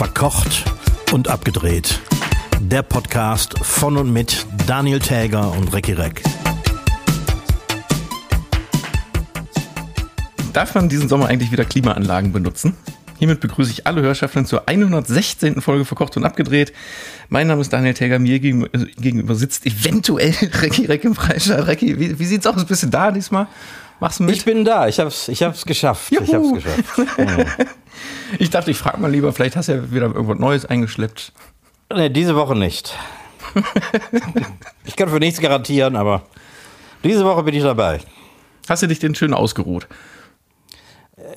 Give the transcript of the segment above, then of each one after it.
Verkocht und abgedreht. Der Podcast von und mit Daniel Täger und Recki Reck. Darf man diesen Sommer eigentlich wieder Klimaanlagen benutzen? Hiermit begrüße ich alle Hörschaften zur 116. Folge Verkocht und Abgedreht. Mein Name ist Daniel Täger, mir gegenüber sitzt eventuell Recki Reck im Freistaat. Recki, wie, wie sieht's aus? Bist du da diesmal? Machst du mit? Ich bin da, ich hab's, ich hab's geschafft. Juhu. Ich hab's geschafft. Ja. ich dachte, ich frage mal lieber, vielleicht hast du ja wieder irgendwas Neues eingeschleppt. Nee, diese Woche nicht. ich kann für nichts garantieren, aber diese Woche bin ich dabei. Hast du dich denn schön ausgeruht?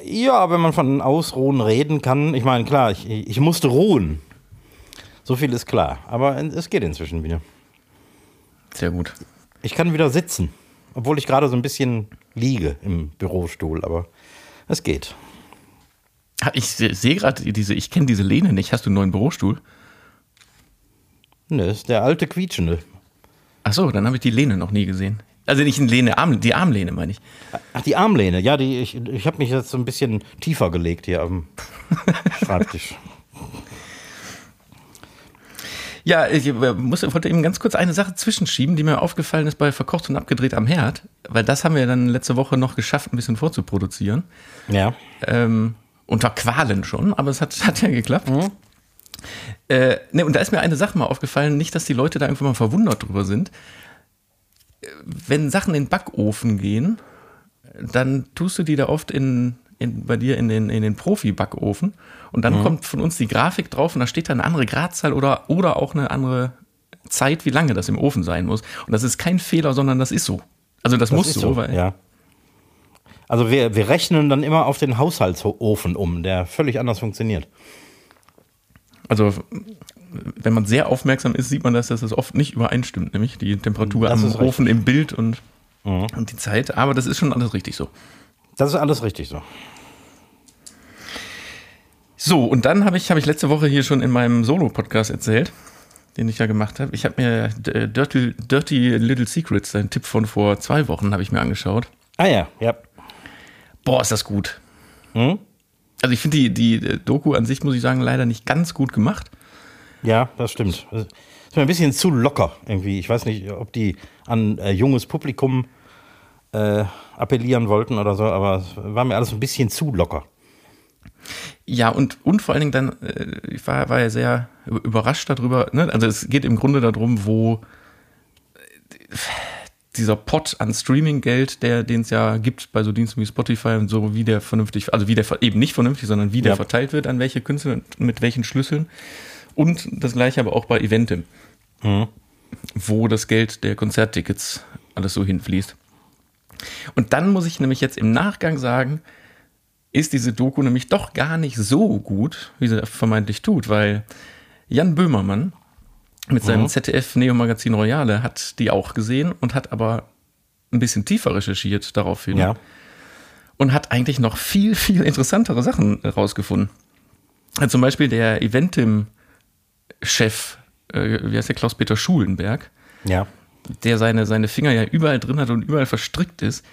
Ja, wenn man von Ausruhen reden kann. Ich meine, klar, ich, ich musste ruhen. So viel ist klar. Aber es geht inzwischen wieder. Sehr gut. Ich kann wieder sitzen. Obwohl ich gerade so ein bisschen liege im Bürostuhl, aber es geht. Ich sehe gerade diese, ich kenne diese Lehne nicht. Hast du einen neuen Bürostuhl? Ne, ist der alte quietschende. Ach so, dann habe ich die Lehne noch nie gesehen. Also nicht eine Lehne, Arm, die Armlehne meine ich. Ach, die Armlehne. Ja, die, ich, ich habe mich jetzt so ein bisschen tiefer gelegt hier am Schreibtisch. Ja, ich muss, wollte eben ganz kurz eine Sache zwischenschieben, die mir aufgefallen ist bei Verkocht und Abgedreht am Herd, weil das haben wir dann letzte Woche noch geschafft, ein bisschen vorzuproduzieren. Ja. Ähm, unter Qualen schon, aber es hat, hat ja geklappt. Mhm. Äh, ne, und da ist mir eine Sache mal aufgefallen, nicht, dass die Leute da irgendwann mal verwundert drüber sind. Wenn Sachen in den Backofen gehen, dann tust du die da oft in, in, bei dir in den, in den Profi-Backofen und dann mhm. kommt von uns die Grafik drauf und da steht da eine andere Gradzahl oder, oder auch eine andere Zeit, wie lange das im Ofen sein muss. Und das ist kein Fehler, sondern das ist so. Also das, das muss so, so, weil. Ja. Also wir, wir rechnen dann immer auf den Haushaltsofen um, der völlig anders funktioniert. Also wenn man sehr aufmerksam ist, sieht man, dass das oft nicht übereinstimmt, nämlich die Temperatur das am Ofen im Bild und, mhm. und die Zeit. Aber das ist schon alles richtig so. Das ist alles richtig so. So, und dann habe ich, hab ich letzte Woche hier schon in meinem Solo-Podcast erzählt, den ich ja gemacht habe. Ich habe mir äh, Dirty, Dirty Little Secrets, ein Tipp von vor zwei Wochen, habe ich mir angeschaut. Ah ja, ja. Boah, ist das gut. Hm? Also ich finde die, die Doku an sich, muss ich sagen, leider nicht ganz gut gemacht. Ja, das stimmt. Das ist mir ein bisschen zu locker irgendwie. Ich weiß nicht, ob die an äh, junges Publikum äh, appellieren wollten oder so, aber es war mir alles ein bisschen zu locker. Ja, und, und vor allen Dingen dann, äh, ich war, war ja sehr überrascht darüber, ne? also es geht im Grunde darum, wo äh, dieser Pot an Streaming-Geld, der, den es ja gibt bei so Diensten wie Spotify und so, wie der vernünftig, also wie der eben nicht vernünftig, sondern wie der ja. verteilt wird, an welche Künstler und mit welchen Schlüsseln. Und das gleiche aber auch bei Eventim, mhm. wo das Geld der Konzerttickets alles so hinfließt. Und dann muss ich nämlich jetzt im Nachgang sagen, ist diese Doku nämlich doch gar nicht so gut, wie sie vermeintlich tut, weil Jan Böhmermann mit seinem mhm. ZDF-Neo-Magazin Royale hat die auch gesehen und hat aber ein bisschen tiefer recherchiert daraufhin. Ja. Und hat eigentlich noch viel, viel interessantere Sachen rausgefunden. Zum Beispiel der Eventim-Chef, äh, wie heißt der, Klaus-Peter Schulenberg, ja. Der seine, seine Finger ja überall drin hat und überall verstrickt ist,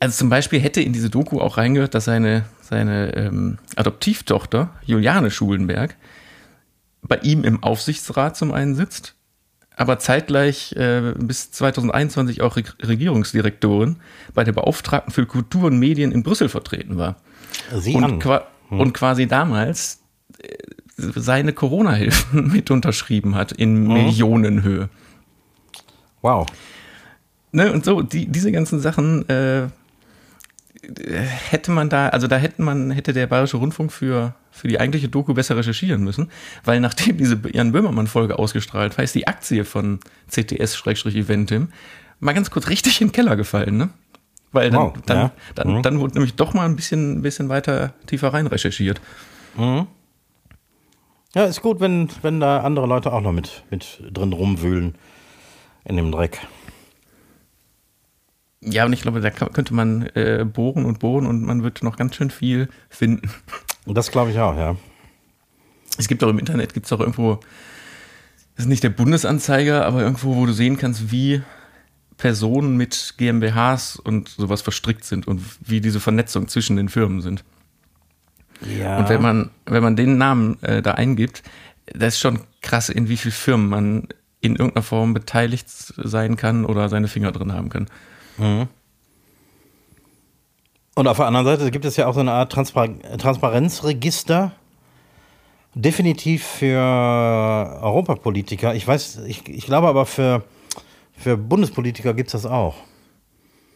also zum Beispiel hätte in diese Doku auch reingehört, dass seine, seine ähm, Adoptivtochter Juliane Schulenberg bei ihm im Aufsichtsrat zum einen sitzt, aber zeitgleich äh, bis 2021 auch Re Regierungsdirektorin bei der Beauftragten für Kultur und Medien in Brüssel vertreten war. Sie und, qua hm. und quasi damals äh, seine Corona-Hilfen mit unterschrieben hat in hm. Millionenhöhe. Wow. Ne, und so, die, diese ganzen Sachen äh, hätte man da, also da hätte man, hätte der Bayerische Rundfunk für, für die eigentliche Doku besser recherchieren müssen, weil nachdem diese Jan Böhmermann-Folge ausgestrahlt war, ist die Aktie von CTS-Eventim mal ganz kurz richtig in den Keller gefallen, ne? Weil dann, wow, dann, ja. dann, mhm. dann wurde nämlich doch mal ein bisschen, ein bisschen weiter tiefer rein recherchiert. Mhm. Ja, ist gut, wenn, wenn da andere Leute auch noch mit, mit drin rumwühlen in dem Dreck. Ja, und ich glaube, da könnte man äh, bohren und bohren und man wird noch ganz schön viel finden. Das glaube ich auch, ja. Es gibt auch im Internet, gibt es auch irgendwo, das ist nicht der Bundesanzeiger, aber irgendwo, wo du sehen kannst, wie Personen mit GmbHs und sowas verstrickt sind und wie diese Vernetzung zwischen den Firmen sind. Ja. Und wenn man, wenn man den Namen äh, da eingibt, das ist schon krass, in wie vielen Firmen man in irgendeiner Form beteiligt sein kann oder seine Finger drin haben kann. Und auf der anderen Seite gibt es ja auch so eine Art Transpar Transparenzregister. Definitiv für Europapolitiker. Ich weiß, ich, ich glaube aber für, für Bundespolitiker gibt es das auch.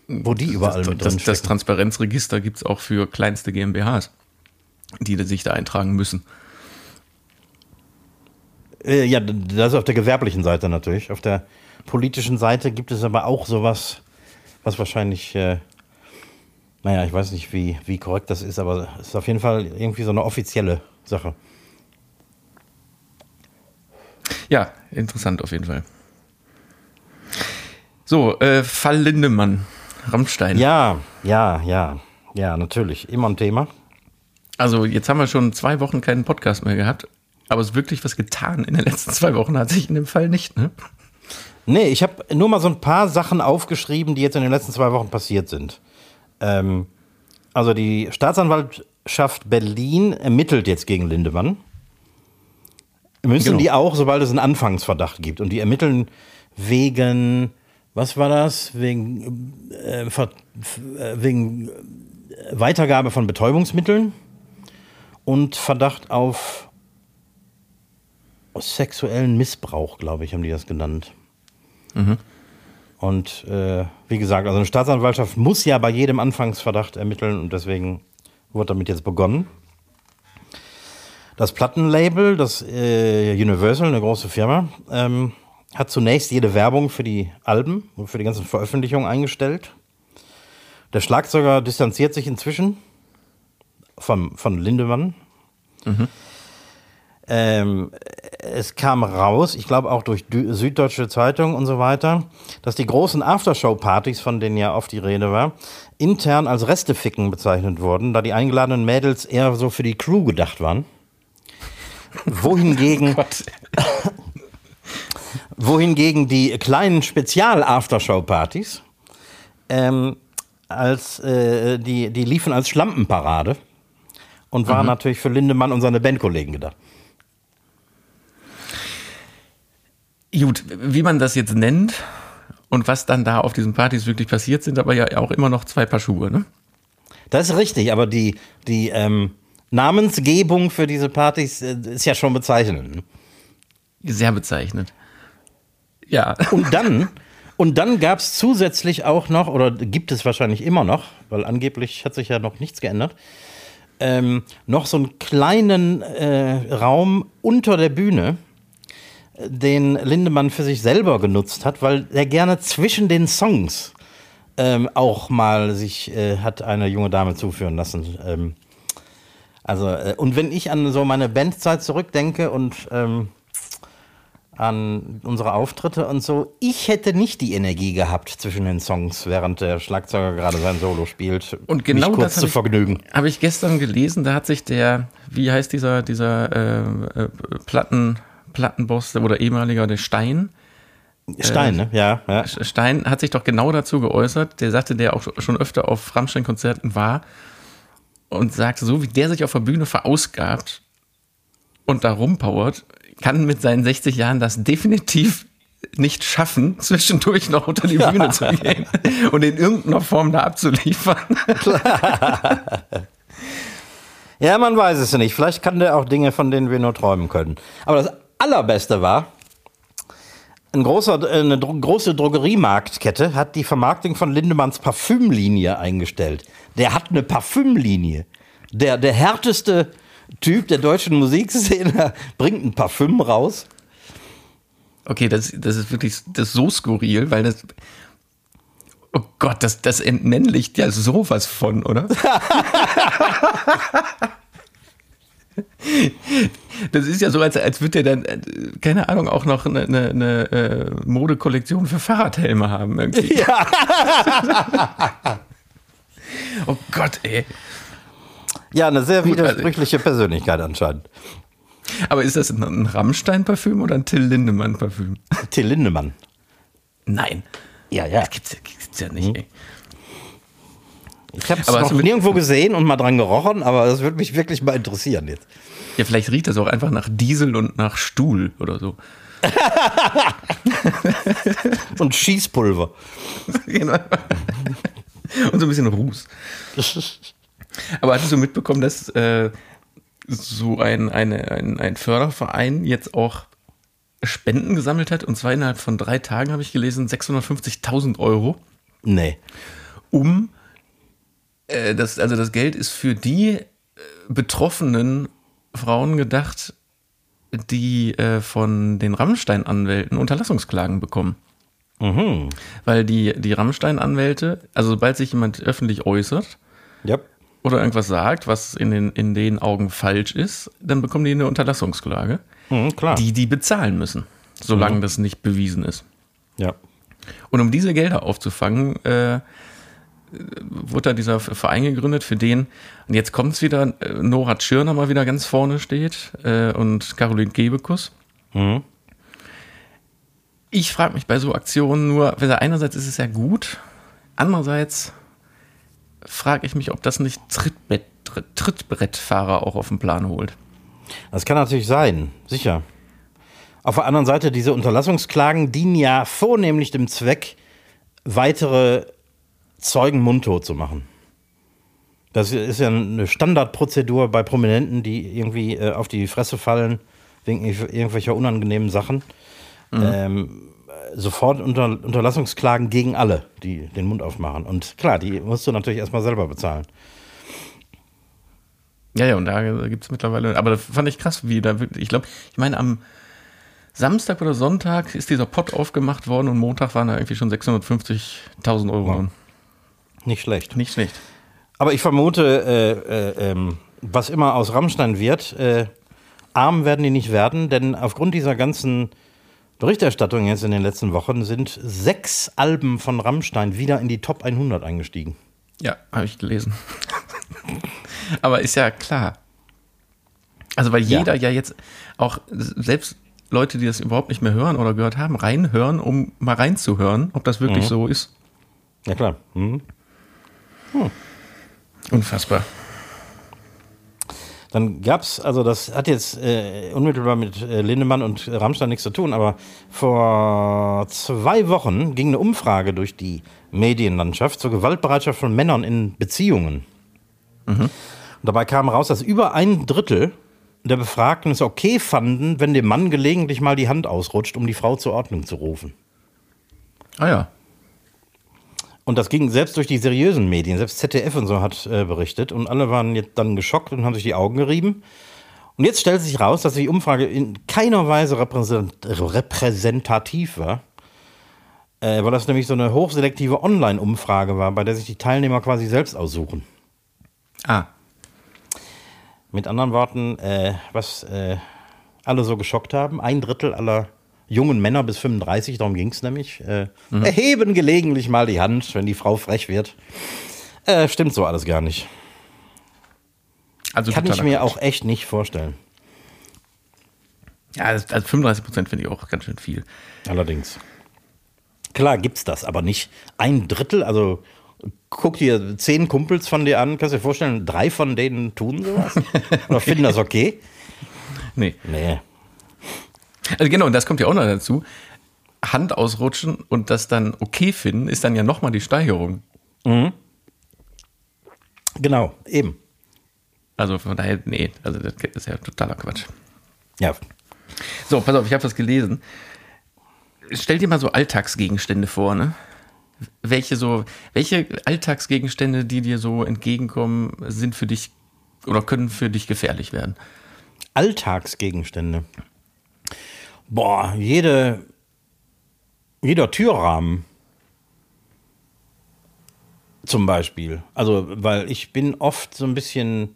Wo die überall das, mit das, drin das stecken. Transparenzregister gibt es auch für kleinste GmbHs, die sich da eintragen müssen. Äh, ja, das ist auf der gewerblichen Seite natürlich. Auf der politischen Seite gibt es aber auch sowas, was wahrscheinlich, äh, naja, ich weiß nicht, wie, wie korrekt das ist, aber es ist auf jeden Fall irgendwie so eine offizielle Sache. Ja, interessant auf jeden Fall. So, äh, Fall Lindemann, Rammstein. Ja, ja, ja, ja, natürlich. Immer ein Thema. Also jetzt haben wir schon zwei Wochen keinen Podcast mehr gehabt, aber es ist wirklich was getan in den letzten zwei Wochen hat sich in dem Fall nicht, ne? Nee, ich habe nur mal so ein paar Sachen aufgeschrieben, die jetzt in den letzten zwei Wochen passiert sind. Ähm, also die Staatsanwaltschaft Berlin ermittelt jetzt gegen Lindemann. Müssen Genau. die auch, sobald es einen Anfangsverdacht gibt. Und die ermitteln wegen, was war das? Wegen, äh, äh, wegen Weitergabe von Betäubungsmitteln und Verdacht auf sexuellen Missbrauch, glaube ich, haben die das genannt. Und äh, wie gesagt, also eine Staatsanwaltschaft muss ja bei jedem Anfangsverdacht ermitteln und deswegen wurde damit jetzt begonnen. Das Plattenlabel, das äh, Universal, eine große Firma, ähm, hat zunächst jede Werbung für die Alben und für die ganzen Veröffentlichungen eingestellt. Der Schlagzeuger distanziert sich inzwischen vom, von Lindemann. Ähm, es kam raus, ich glaube auch durch Süddeutsche Zeitung und so weiter, dass die großen Aftershow-Partys, von denen ja oft die Rede war, intern als Resteficken bezeichnet wurden, da die eingeladen Mädels eher so für die Crew gedacht waren. Wohingegen, Gott. wohingegen die kleinen Spezial-Aftershow-Partys ähm, als äh, die, die liefen als Schlampenparade und waren natürlich für Lindemann und seine Bandkollegen gedacht. Gut, wie man das jetzt nennt und was dann da auf diesen Partys wirklich passiert, sind aber ja auch immer noch zwei Paar Schuhe, ne? Das ist richtig, aber die, die ähm, Namensgebung für diese Partys äh, ist ja schon bezeichnend. ne? Sehr bezeichnend. Ja. Und dann, und dann gab es zusätzlich auch noch, oder gibt es wahrscheinlich immer noch, weil angeblich hat sich ja noch nichts geändert, ähm, noch so einen kleinen äh, Raum unter der Bühne, den Lindemann für sich selber genutzt hat, weil er gerne zwischen den Songs ähm, auch mal sich äh, hat eine junge Dame zuführen lassen. Ähm, also, äh, und wenn ich an so meine Bandzeit zurückdenke und ähm, an unsere Auftritte und so, ich hätte nicht die Energie gehabt zwischen den Songs, während der Schlagzeuger gerade sein Solo spielt, Und genau mich kurz das zu vergnügen. Habe ich gestern gelesen, da hat sich der, wie heißt dieser, dieser äh, äh, Platten, Plattenboss oder ehemaliger, der Stein, Stein, ne? Ja, ja. Stein hat sich doch genau dazu geäußert. Der sagte, der auch schon öfter auf Rammstein-Konzerten war und sagte, so wie der sich auf der Bühne verausgabt und da rumpowert, kann mit seinen 60 Jahren das definitiv nicht schaffen, zwischendurch noch unter die Bühne zu gehen und in irgendeiner Form da abzuliefern. Ja, man weiß es nicht. Vielleicht kann der auch Dinge, von denen wir nur träumen können. Aber das Allerbeste war, ein großer, äh, eine große Drogeriemarktkette hat die Vermarktung von Lindemanns Parfümlinie eingestellt. Der hat eine Parfümlinie. Der, der härteste Typ der deutschen Musikszene bringt ein Parfüm raus. Okay, das, das ist wirklich das ist so skurril, weil das. Oh Gott, das, das entmännlicht ja sowas von, oder? Das ist ja so, als, als würde der dann, äh, keine Ahnung, auch noch eine, eine, eine äh, Modekollektion für Fahrradhelme haben. Irgendwie. Ja. Oh Gott, ey. Ja, eine sehr also- widersprüchliche Persönlichkeit anscheinend. Aber ist das ein, ein Rammstein-Parfüm oder ein Till Lindemann-Parfüm? Till Lindemann. Nein. Ja, ja. Das gibt's, ja- gibt's ja nicht, ey. Ich habe es noch nirgendwo gesehen und mal dran gerochen, aber das würde mich wirklich mal interessieren jetzt. Ja, vielleicht riecht das auch einfach nach Diesel und nach Stuhl oder so. Und Schießpulver. Genau. und so ein bisschen Ruß. Aber hattest du mitbekommen, dass äh, so ein, eine, ein, ein Förderverein jetzt auch Spenden gesammelt hat? Und zwar innerhalb von drei Tagen habe ich gelesen, 650.000 Euro, Nee. um äh, das, also das Geld ist für die äh, betroffenen Frauen gedacht, die äh, von den Rammstein-Anwälten Unterlassungsklagen bekommen. Weil die, die Rammstein-Anwälte, also sobald sich jemand öffentlich äußert, Ja. oder irgendwas sagt, was in den, in den Augen falsch ist, dann bekommen die eine Unterlassungsklage, Mhm, die die bezahlen müssen, solange das nicht bewiesen ist. ja. Und um diese Gelder aufzufangen, äh, wurde da dieser Verein gegründet, für den, und jetzt kommt es wieder, äh, Nora Tschirner mal wieder ganz vorne steht äh, und Caroline Gebekus. Ich frage mich bei so Aktionen nur, weil einerseits ist es ja gut, andererseits frage ich mich, ob das nicht Trittbrett, Tritt- Trittbrettfahrer auch auf den Plan holt. Das kann natürlich sein, sicher. Auf der anderen Seite, diese Unterlassungsklagen dienen ja vornehmlich dem Zweck, weitere Zeugen mundtot zu machen. Das ist ja eine Standardprozedur bei Prominenten, die irgendwie äh, auf die Fresse fallen wegen irg- irgendwelcher unangenehmen Sachen. Ähm, äh, sofort unter, Unterlassungsklagen gegen alle, die den Mund aufmachen. Und klar, die musst du natürlich erstmal selber bezahlen. Ja, ja, und da gibt es mittlerweile, aber das fand ich krass, wie da wirklich, ich glaube, ich meine, am Samstag oder Sonntag ist dieser Pott aufgemacht worden und Montag waren da irgendwie schon 650.000 Euro. Wow. Nicht schlecht. Nicht schlecht. Aber ich vermute, äh, äh, ähm, was immer aus Rammstein wird, äh, arm werden die nicht werden, denn aufgrund dieser ganzen Berichterstattung jetzt in den letzten Wochen sind sechs Alben von Rammstein wieder in die Top 100 eingestiegen. Ja, habe ich gelesen. aber ist ja klar. Also, weil Ja. jeder ja jetzt auch, selbst Leute, die das überhaupt nicht mehr hören oder gehört haben, reinhören, um mal reinzuhören, ob das wirklich so ist. Ja klar. Mhm. Unfassbar. Dann gab es, also das hat jetzt äh, unmittelbar mit äh, Lindemann und Rammstein nichts zu tun, aber vor zwei Wochen ging eine Umfrage durch die Medienlandschaft zur Gewaltbereitschaft von Männern in Beziehungen. Und dabei kam raus, dass über ein Drittel der Befragten es okay fanden, wenn dem Mann gelegentlich mal die Hand ausrutscht, um die Frau zur Ordnung zu rufen. Ah ja. Und das ging selbst durch die seriösen Medien, selbst ZDF und so hat äh, berichtet und alle waren jetzt dann geschockt und haben sich die Augen gerieben. Und jetzt stellt sich raus, dass die Umfrage in keiner Weise repräsent repräsentativ war, äh, weil das nämlich so eine hochselektive Online-Umfrage war, bei der sich die Teilnehmer quasi selbst aussuchen. Ah. Mit anderen Worten, äh, was äh, alle so geschockt haben, ein Drittel aller jungen Männer bis 35, darum ging es nämlich, äh, erheben gelegentlich mal die Hand, wenn die Frau frech wird. Äh, stimmt so alles gar nicht. Also Kann ich mir Quatsch. auch echt nicht vorstellen. Ja, also 35 Prozent finde ich auch ganz schön viel. Allerdings. Klar gibt's das, aber nicht ein Drittel. Also guck dir zehn Kumpels von dir an, kannst du dir vorstellen, drei von denen tun sowas? Oder finden das okay? Nee. Nee. Also genau, und das kommt ja auch noch dazu. Hand ausrutschen und das dann okay finden, ist dann ja nochmal die Steigerung. Genau, eben. Also von daher, nee, also das ist ja totaler Quatsch. Ja. So, pass auf, ich habe was gelesen. Stell dir mal so Alltagsgegenstände vor, ne? Welche so, welche Alltagsgegenstände, die dir so entgegenkommen, sind für dich oder können für dich gefährlich werden? Alltagsgegenstände. Boah, jede, jeder Türrahmen. Zum Beispiel. Also, weil ich bin oft so ein bisschen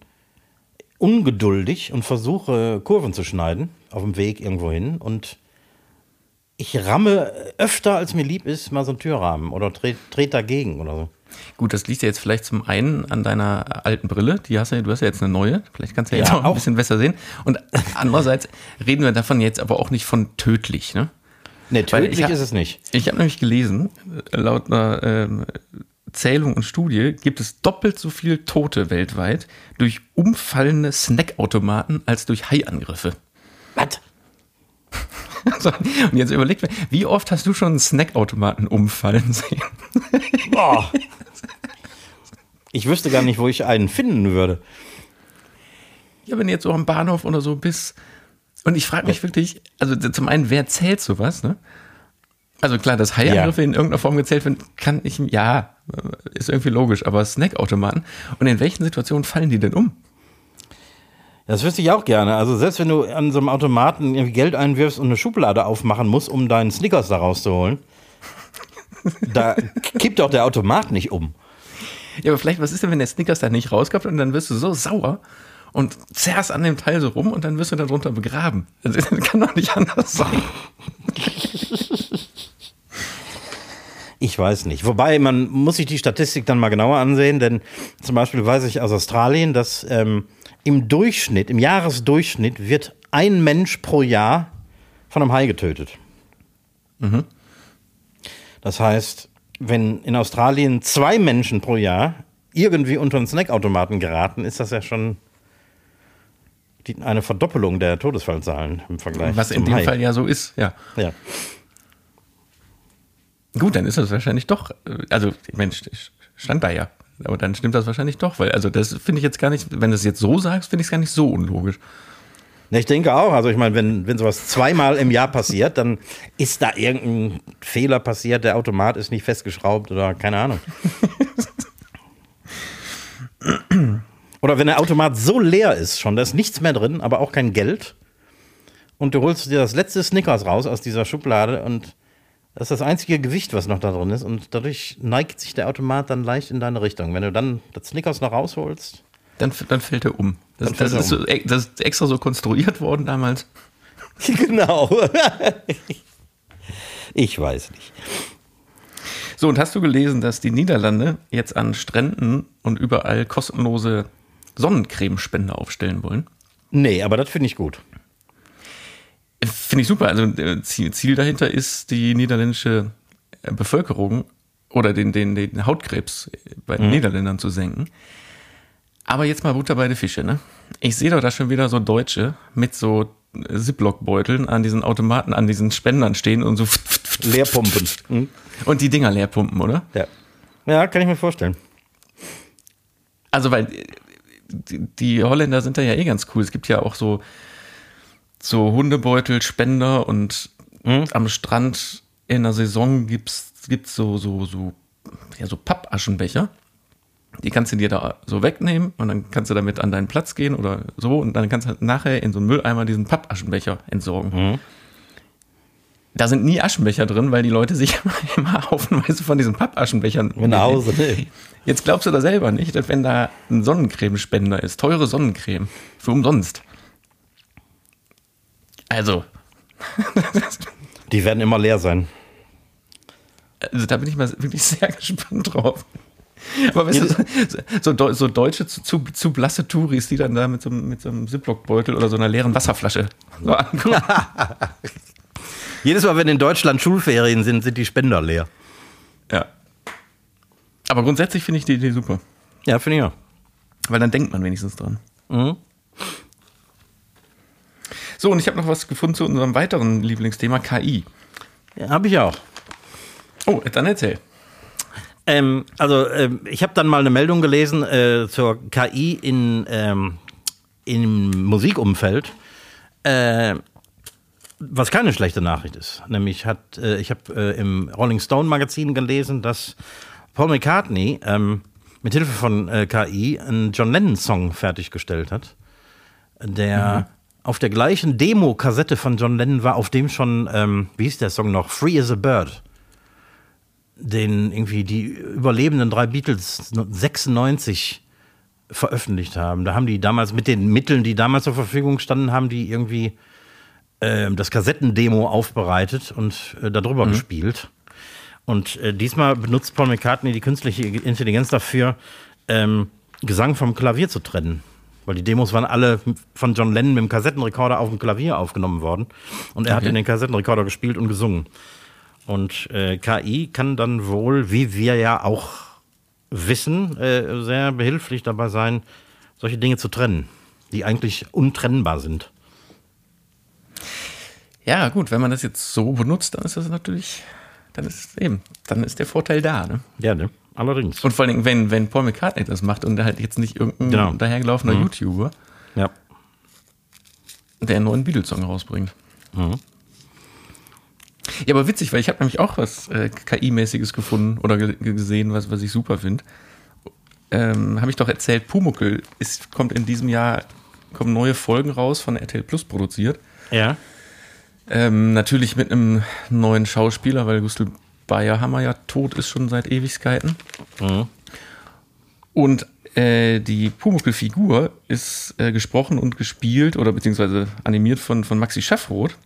ungeduldig und versuche, Kurven zu schneiden auf dem Weg irgendwo hin. Und ich ramme öfter, als mir lieb ist, mal so einen Türrahmen oder trete tret dagegen oder so. Gut, das liegt ja jetzt vielleicht zum einen an deiner alten Brille, die hast du, ja- du hast ja jetzt eine neue, vielleicht kannst du ja jetzt Ja, auch ein auch. bisschen besser sehen. Und andererseits reden wir davon jetzt aber auch nicht von tödlich, ne? Nee, Weil tödlich ich hab- ist es nicht. Ich habe nämlich gelesen, laut einer ähm, Zählung und Studie gibt es doppelt so viel Tote weltweit durch umfallende Snackautomaten als durch Haiangriffe. Was? So, und jetzt überlegt, wie oft hast du schon einen Snackautomaten umfallen sehen? Boah. Ich wüsste gar nicht, wo ich einen finden würde. Ja, wenn du jetzt so am Bahnhof oder so bist. Und ich frage mich wirklich, also zum einen, wer zählt sowas, ne? Also klar, dass Haiangriffe Ja. in irgendeiner Form gezählt werden, kann ich, ja, ist irgendwie logisch, aber Snackautomaten. Und in welchen Situationen fallen die denn um? Das wüsste ich auch gerne. Also selbst wenn du an so einem Automaten irgendwie Geld einwirfst und eine Schublade aufmachen musst, um deinen Snickers da rauszuholen, da kippt doch der Automat nicht um. Ja, aber vielleicht, was ist denn, wenn der Snickers da nicht rauskommt und dann wirst du so sauer und zerrst an dem Teil so rum und dann wirst du darunter begraben. Das kann doch nicht anders sein. Ich weiß nicht. Wobei, man muss sich die Statistik dann mal genauer ansehen, denn zum Beispiel weiß ich aus Australien, dass ähm, im Durchschnitt, im Jahresdurchschnitt wird ein Mensch pro Jahr von einem Hai getötet. Das heißt, wenn in Australien zwei Menschen pro Jahr irgendwie unter einen Snackautomaten geraten, ist das ja schon eine Verdoppelung der Todesfallzahlen im Vergleich Was in dem Hai. Fall ja so ist, ja. Ja. Gut, dann ist das wahrscheinlich doch, äh, also Mensch, stand da ja. Aber dann stimmt das wahrscheinlich doch, weil, also das finde ich jetzt gar nicht, wenn du es jetzt so sagst, finde ich es gar nicht so unlogisch. Ich denke auch. Also ich meine, wenn, wenn sowas zweimal im Jahr passiert, dann ist da irgendein Fehler passiert, der Automat ist nicht festgeschraubt oder keine Ahnung. oder wenn der Automat so leer ist schon, da ist nichts mehr drin, aber auch kein Geld. Und du holst dir das letzte Snickers raus aus dieser Schublade und das ist das einzige Gewicht, was noch da drin ist. Und dadurch neigt sich der Automat dann leicht in deine Richtung. Wenn du dann das Snickers noch rausholst, Dann, dann fällt er um. Das, das, er ist so, das ist extra so konstruiert worden damals. genau. ich weiß nicht. So, und hast du gelesen, dass die Niederlande jetzt an Stränden und überall kostenlose Sonnencremespende aufstellen wollen? Nee, aber das finde ich gut. Finde ich super. Also äh, Ziel, dahinter ist, die niederländische äh, Bevölkerung oder den, den, den Hautkrebs bei den Niederländern zu senken. Aber jetzt mal Butter bei den Fische, ne? Ich sehe doch da schon wieder so Deutsche mit so äh, Ziploc-Beuteln an diesen Automaten, an diesen Spendern stehen und so Leerpumpen. Hm? und die Dinger leer pumpen, oder? Ja. ja, kann ich mir vorstellen. Also, weil äh, die, die Holländer sind da ja eh ganz cool. Es gibt ja auch so, so Hundebeutel, Spender und am Strand in der Saison gibt's gibt's so, so, so, ja, so Pappaschenbecher. Die kannst du dir da so wegnehmen und dann kannst du damit an deinen Platz gehen oder so und dann kannst du halt nachher in so einen Mülleimer diesen Pappaschenbecher entsorgen. Da sind nie Aschenbecher drin, weil die Leute sich immer haufenweise von diesen Pappaschenbechern Hause. Nee. Jetzt glaubst du da selber nicht, dass wenn da ein Sonnencremespender ist, teure Sonnencreme, für umsonst. Also, Die werden immer leer sein. also da bin ich mal wirklich sehr gespannt drauf. Aber weißt du, so, so, Deu- so deutsche, zu, zu, zu blasse Touris, die dann da mit so, einem- mit so einem Ziploc-Beutel oder so einer leeren Wasserflasche so ankommen. Jedes Mal, wenn in Deutschland Schulferien sind, sind die Spender leer. Ja. Aber grundsätzlich finde ich die Idee super. Ja, finde ich auch. Weil dann denkt man wenigstens dran. So, und ich habe noch was gefunden zu unserem weiteren Lieblingsthema KI. Ja, habe ich auch. Oh, dann erzähl. Ähm, also, ähm, ich habe dann mal eine Meldung gelesen äh, zur KI in, ähm, im Musikumfeld, äh, was keine schlechte Nachricht ist. Nämlich hat, äh, ich habe äh, im Rolling Stone Magazin gelesen, dass Paul McCartney ähm, mit Hilfe von äh, KI einen John Lennon Song fertiggestellt hat, der auf der gleichen Demo-Kassette von John Lennon war, auf dem schon, ähm, wie hieß der Song noch, Free as a Bird den irgendwie die überlebenden drei Beatles 96 veröffentlicht haben. Da haben die damals mit den Mitteln, die damals zur Verfügung standen, haben die irgendwie ähm, das Kassettendemo aufbereitet und äh, darüber gespielt. Und äh, diesmal benutzt Paul McCartney die künstliche Intelligenz dafür, ähm, Gesang vom Klavier zu trennen. Weil die Demos waren alle von John Lennon mit dem Kassettenrekorder auf dem Klavier aufgenommen worden. Und er hat Okay. in den Kassettenrekorder gespielt und gesungen. Und äh, KI kann dann wohl, wie wir ja auch Wissen äh, sehr behilflich dabei sein, solche Dinge zu trennen, die eigentlich untrennbar sind. Ja, gut, wenn man das jetzt so benutzt, dann ist das natürlich, dann ist eben, dann ist der Vorteil da. Ne? Ja, ne? Allerdings. Und vor allen Dingen, wenn, wenn Paul McCartney das macht und halt jetzt nicht irgendein Genau. dahergelaufener YouTuber, Ja. der einen neuen Beatles-Song rausbringt. Mhm. Ja, aber witzig, weil ich habe nämlich auch was äh, KI-mäßiges gefunden oder ge gesehen, was, was ich super finde. Ähm, habe ich doch erzählt, Pumuckel ist, kommt in diesem Jahr, kommen neue Folgen raus von RTL Plus produziert. Ja. Ähm, natürlich mit einem neuen Schauspieler, weil Gustl Bayerhammer ja tot ist schon seit Ewigkeiten. Und äh, die Pumuckl-Figur ist äh, gesprochen und gespielt oder beziehungsweise animiert von, von Maxi Schaffroth.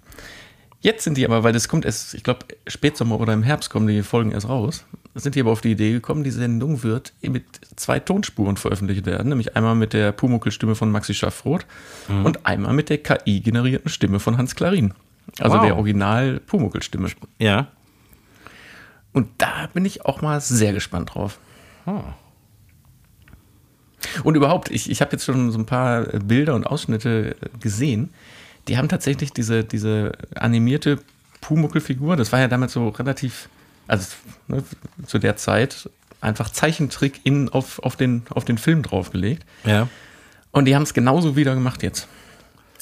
Jetzt sind die aber, weil das kommt erst, ich glaube, Spätsommer oder im Herbst kommen die Folgen erst raus, sind die aber auf die Idee gekommen, die Sendung wird mit zwei Tonspuren veröffentlicht werden, nämlich einmal mit der Pumuckl-Stimme von Maxi Schaffroth und einmal mit der KI-generierten Stimme von Hans Klarin. Also Wow. der Original Pumuckl-Stimme. Ja. Und da bin ich auch mal sehr gespannt drauf. Ah. Und überhaupt, ich, ich habe jetzt schon so ein paar Bilder und Ausschnitte gesehen. Die haben tatsächlich diese, diese animierte Pumuckl-Figur, das war ja damals so relativ, also ne, zu der Zeit, einfach Zeichentrick in, auf, auf, den, auf den Film draufgelegt. Ja. Und die haben es genauso wieder gemacht jetzt.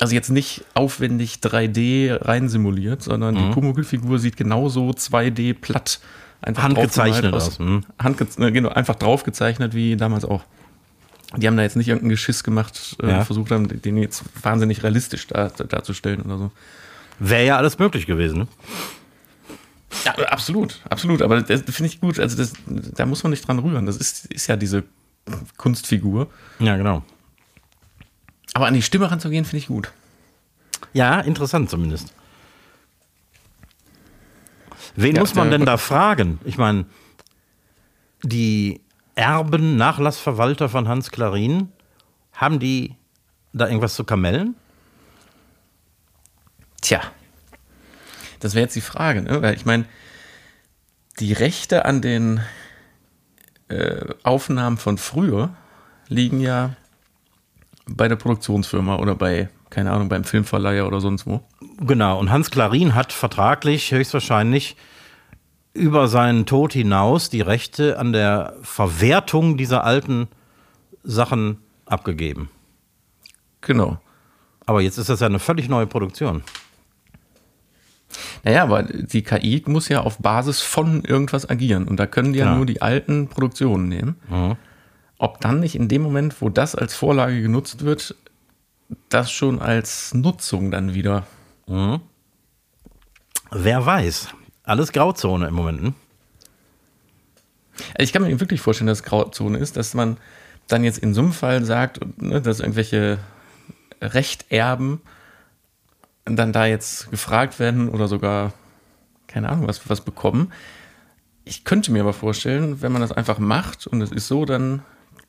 Also jetzt nicht aufwendig 3D rein simuliert, sondern die Pumuckl-Figur sieht genauso 2D platt. Einfach Handgezeichnet draufgemalt aus, mhm. Handge äh, genau, einfach draufgezeichnet wie damals auch. Die haben da jetzt nicht irgendein Geschiss gemacht, äh, Ja. versucht haben, den jetzt wahnsinnig realistisch dar, darzustellen oder so. Wäre ja alles möglich gewesen. Ne? Ja, absolut, absolut. Aber das finde ich gut. Also das, da muss man nicht dran rühren. Das ist, ist ja diese Kunstfigur. Ja, genau. Aber an die Stimme ranzugehen, finde ich gut. Ja, interessant zumindest. Wen Ja, muss man denn da fragen? Ich meine, die Erben, Nachlassverwalter von Hans Klarin, haben die da irgendwas zu kamellen? Tja, das wäre jetzt die Frage, ne? Weil ich meine, die Rechte an den äh, Aufnahmen von früher liegen ja bei der Produktionsfirma oder bei, keine Ahnung, beim Filmverleiher oder sonst wo. Genau, und Hans Klarin hat vertraglich höchstwahrscheinlich über seinen Tod hinaus die Rechte an der Verwertung dieser alten Sachen abgegeben. Genau. Aber jetzt ist das ja eine völlig neue Produktion. Naja, aber die KI muss ja auf Basis von irgendwas agieren und da können die ja Klar. nur die alten Produktionen nehmen. Ob dann nicht in dem Moment, wo das als Vorlage genutzt wird, das schon als Nutzung dann wieder Wer weiß. Alles Grauzone im Moment. Ne? Also Ich kann mir wirklich vorstellen, dass es Grauzone ist, dass man dann jetzt in so einem Fall sagt, ne, dass irgendwelche Rechterben dann da jetzt gefragt werden oder sogar, keine Ahnung, was, was bekommen. Ich könnte mir aber vorstellen, wenn man das einfach macht und es ist so, dann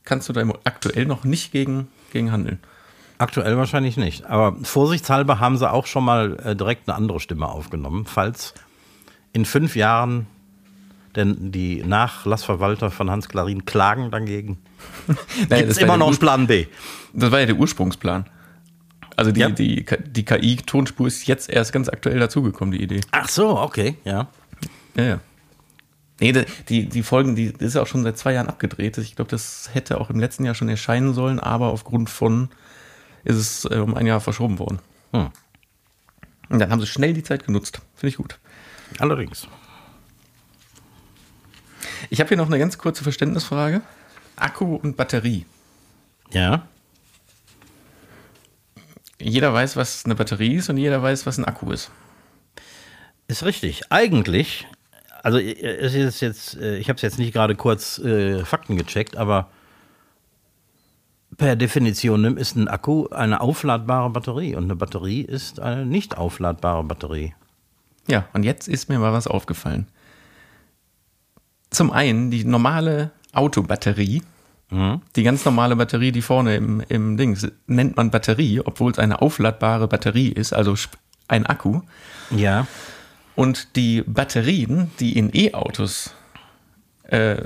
kannst du da aktuell noch nicht gegen, gegen handeln. Aktuell wahrscheinlich nicht. Aber vorsichtshalber haben sie auch schon mal äh, direkt eine andere Stimme aufgenommen, falls in fünf Jahren denn die Nachlassverwalter von Hans Klarin klagen dagegen. Naja, Gibt es immer noch einen Plan B? Das war ja der Ursprungsplan. Also die, Ja. die, die KI-Tonspur ist jetzt erst ganz aktuell dazugekommen, die Idee. Ach so, okay, ja. Ja, ja. Nee, die- die, Folgen, die ist ja auch schon seit zwei Jahren abgedreht. Ich glaube, das hätte auch im letzten Jahr schon erscheinen sollen, aber aufgrund von ist es äh, um ein Jahr verschoben worden. Hm. Und dann haben sie schnell die Zeit genutzt. Finde ich gut. Allerdings. Ich habe hier noch eine ganz kurze Verständnisfrage. Akku und Batterie. Ja. Jeder weiß, was eine Batterie ist und jeder weiß, was ein Akku ist. Ist richtig. Eigentlich, also äh, es ist jetzt, äh, ich habe es jetzt nicht gerade kurz äh, Fakten gecheckt, aber per Definition ist ein Akku eine aufladbare Batterie und eine Batterie ist eine nicht aufladbare Batterie. Ja, und jetzt ist mir mal was aufgefallen. Zum einen die normale Autobatterie, die ganz normale Batterie, die vorne im, im Dings, nennt man Batterie, obwohl es eine aufladbare Batterie ist, also ein Akku. Ja. Und die Batterien, die in E-Autos äh,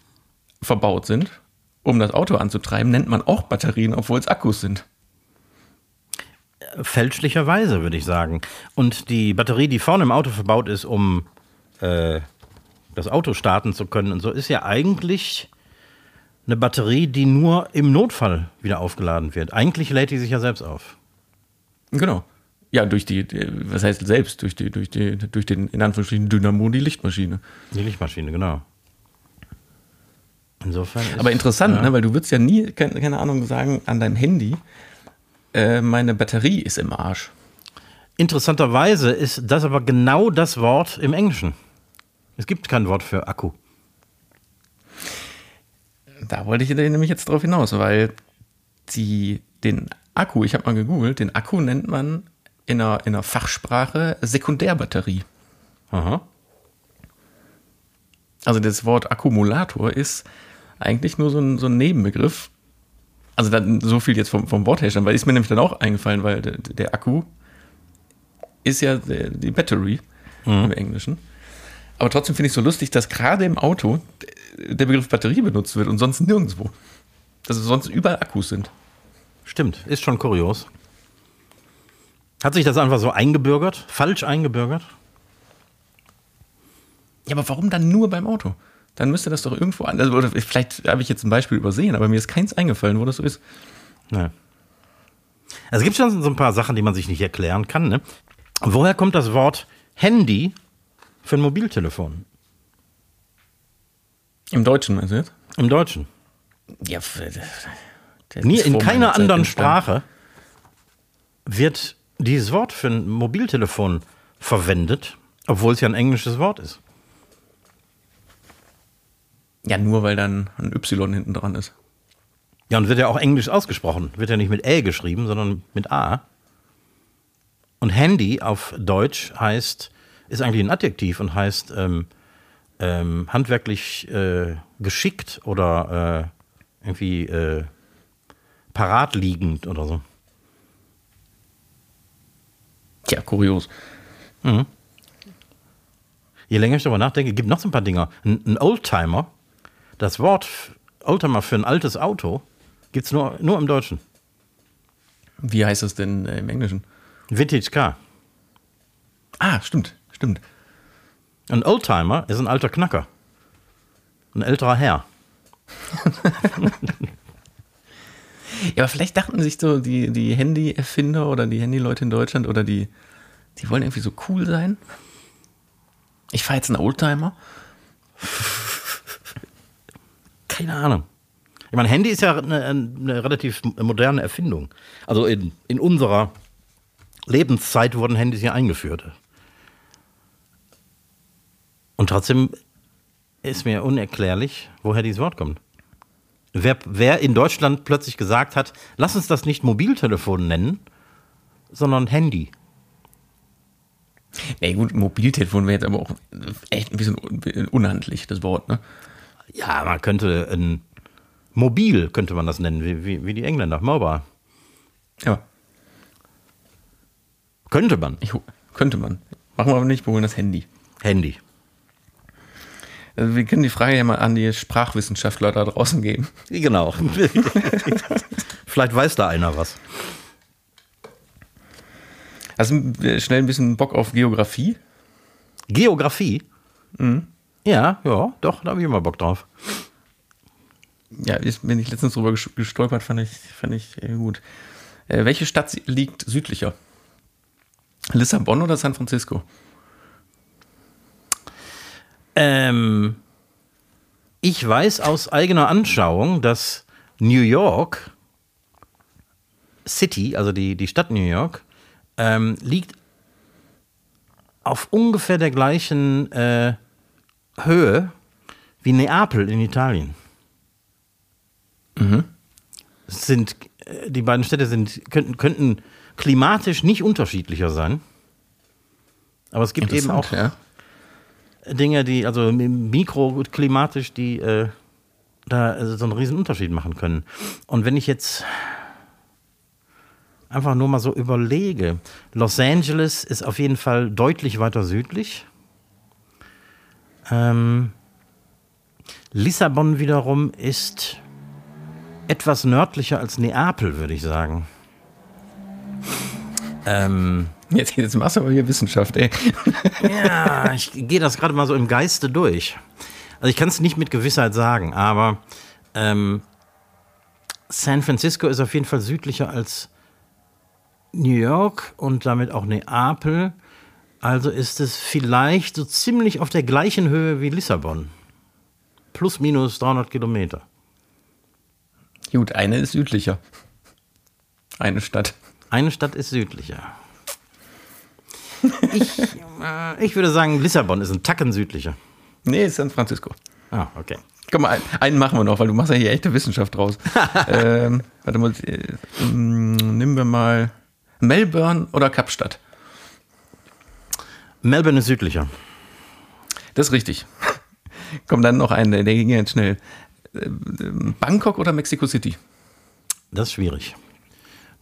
verbaut sind, um das Auto anzutreiben, nennt man auch Batterien, obwohl es Akkus sind. Fälschlicherweise, würde ich sagen. Und die Batterie, die vorne im Auto verbaut ist, um äh, das Auto starten zu können und so, ist ja eigentlich eine Batterie, die nur im Notfall wieder aufgeladen wird. Eigentlich lädt die sich ja selbst auf. Genau. Ja, durch die, was heißt selbst, durch die, durch die, durch den, in Anführungsstrichen, Dynamo, die Lichtmaschine. Die Lichtmaschine, genau. Insofern. Ist, Aber interessant, ja. ne, weil du würdest ja nie, keine, keine Ahnung, sagen an deinem Handy, äh, meine Batterie ist im Arsch. Interessanterweise ist das aber genau das Wort im Englischen. Es gibt kein Wort für Akku. Da wollte ich nämlich jetzt drauf hinaus, weil die, den Akku, ich habe mal gegoogelt, den Akku nennt man in einer, in einer Fachsprache Sekundärbatterie. Aha. Also das Wort Akkumulator ist eigentlich nur so ein, so ein Nebenbegriff. Also dann so viel jetzt vom, vom Worthersteller, weil ist mir nämlich dann auch eingefallen, weil der, der Akku ist ja die Battery mhm. im Englischen. Aber trotzdem finde ich es so lustig, dass gerade im Auto der Begriff Batterie benutzt wird und sonst nirgendwo. Dass es sonst überall Akkus sind. Stimmt, ist schon kurios. Hat sich das einfach so eingebürgert? Falsch eingebürgert? Ja, aber warum dann nur beim Auto? Dann müsste das doch irgendwo anders. Oder vielleicht habe ich jetzt ein Beispiel übersehen, aber mir ist keins eingefallen, wo das so ist. Nee. Also es gibt schon so ein paar Sachen, die man sich nicht erklären kann. Ne? Woher kommt das Wort Handy für ein Mobiltelefon? Im Deutschen, meinst du jetzt? Im Deutschen. Ja, Nie, in keiner anderen Sprache wird dieses Wort für ein Mobiltelefon verwendet, obwohl es ja ein englisches Wort ist. Ja, nur weil dann ein Y hinten dran ist. Ja, und wird ja auch englisch ausgesprochen. Wird ja nicht mit Ä geschrieben, sondern mit A. Und Handy auf Deutsch heißt, ist eigentlich ein Adjektiv und heißt ähm, ähm, handwerklich äh, geschickt oder äh, irgendwie äh, parat liegend oder so. Tja, kurios. Mhm. Je länger ich darüber nachdenke, gibt noch so ein paar Dinger. Ein, ein Oldtimer, das Wort Oldtimer für ein altes Auto, gibt es nur, nur im Deutschen. Wie heißt es denn äh, im Englischen? Vintage Car. Ah, stimmt, stimmt. Ein Oldtimer ist ein alter Knacker. Ein älterer Herr. Ja, aber vielleicht dachten sich so die, die Handy-Erfinder oder die Handy-Leute in Deutschland oder die, die wollen irgendwie so cool sein. Ich fahre jetzt einen Oldtimer. Keine Ahnung. Ich meine, Handy ist ja eine, eine relativ moderne Erfindung. Also in, in unserer Lebenszeit wurden Handys ja eingeführt. Und trotzdem ist mir unerklärlich, woher dieses Wort kommt. Wer, wer in Deutschland plötzlich gesagt hat, lass uns das nicht Mobiltelefon nennen, sondern Handy. Nee, gut, Mobiltelefon wäre jetzt aber auch echt ein bisschen unhandlich, das Wort, ne? Ja, man könnte ein Mobil, könnte man das nennen, wie, wie, wie die Engländer, Mobile. Ja. Könnte man. Ich, könnte man. Machen wir aber nicht, wir holen das Handy. Handy. Also wir können die Frage ja mal an die Sprachwissenschaftler da draußen geben. Genau. Vielleicht weiß da einer was. Also schnell ein bisschen Bock auf Geografie? Geografie? Mhm. Ja, ja, doch, da habe ich immer Bock drauf. Ja, bin ich letztens drüber gestolpert, fand ich, fand ich gut. Äh, welche Stadt liegt südlicher? Lissabon oder San Francisco? Ähm, ich weiß aus eigener Anschauung, dass New York City, also die, die Stadt New York, ähm, liegt auf ungefähr der gleichen äh, Höhe wie Neapel in Italien. Mhm. Sind, äh, die beiden Städte sind, könnten, könnten klimatisch nicht unterschiedlicher sein. Aber es gibt eben auch ja. Dinge, die, also mikroklimatisch, die äh, da so einen riesen Unterschied machen können. Und wenn ich jetzt einfach nur mal so überlege, Los Angeles ist auf jeden Fall deutlich weiter südlich. Ähm, Lissabon wiederum ist etwas nördlicher als Neapel, würde ich sagen. Ähm, jetzt, jetzt machst du aber hier Wissenschaft, ey. ja, ich gehe das gerade mal so im Geiste durch. Also ich kann es nicht mit Gewissheit sagen, aber ähm, San Francisco ist auf jeden Fall südlicher als New York und damit auch Neapel. Also ist es vielleicht so ziemlich auf der gleichen Höhe wie Lissabon. Plus minus 300 Kilometer. Gut, eine ist südlicher. Eine Stadt. Eine Stadt ist südlicher. Ich, äh, ich würde sagen, Lissabon ist ein Tacken südlicher. Nee, San Francisco. Ah, okay. Komm mal, einen machen wir noch, weil du machst ja hier echte Wissenschaft draus. ähm, warte mal, äh, nehmen wir mal Melbourne oder Kapstadt. Melbourne ist südlicher. Das ist richtig. Komm, dann noch einen, der ging jetzt schnell. Äh, Bangkok oder Mexico City? Das ist schwierig.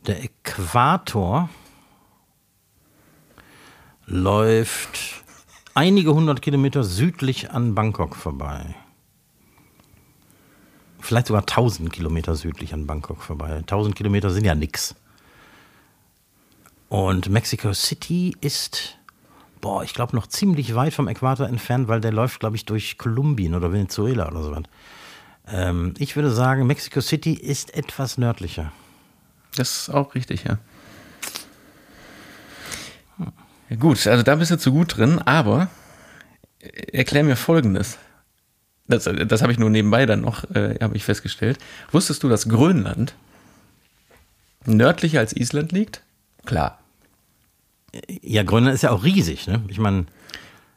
Der Äquator läuft einige hundert Kilometer südlich an Bangkok vorbei. Vielleicht sogar tausend Kilometer südlich an Bangkok vorbei. Tausend Kilometer sind ja nix. Und Mexico City ist, boah, ich glaube noch ziemlich weit vom Äquator entfernt, weil der läuft, glaube ich, durch Kolumbien oder Venezuela oder so was. Ähm, ich würde sagen, Mexico City ist etwas nördlicher. Das ist auch richtig, ja. ja gut, also da bist du zu gut drin, aber erklär mir Folgendes. Das, das habe ich nur nebenbei dann noch, äh, habe ich festgestellt. Wusstest du, dass Grönland nördlicher als Island liegt? Klar. Ja, Grönland ist ja auch riesig, ne? Ich meine.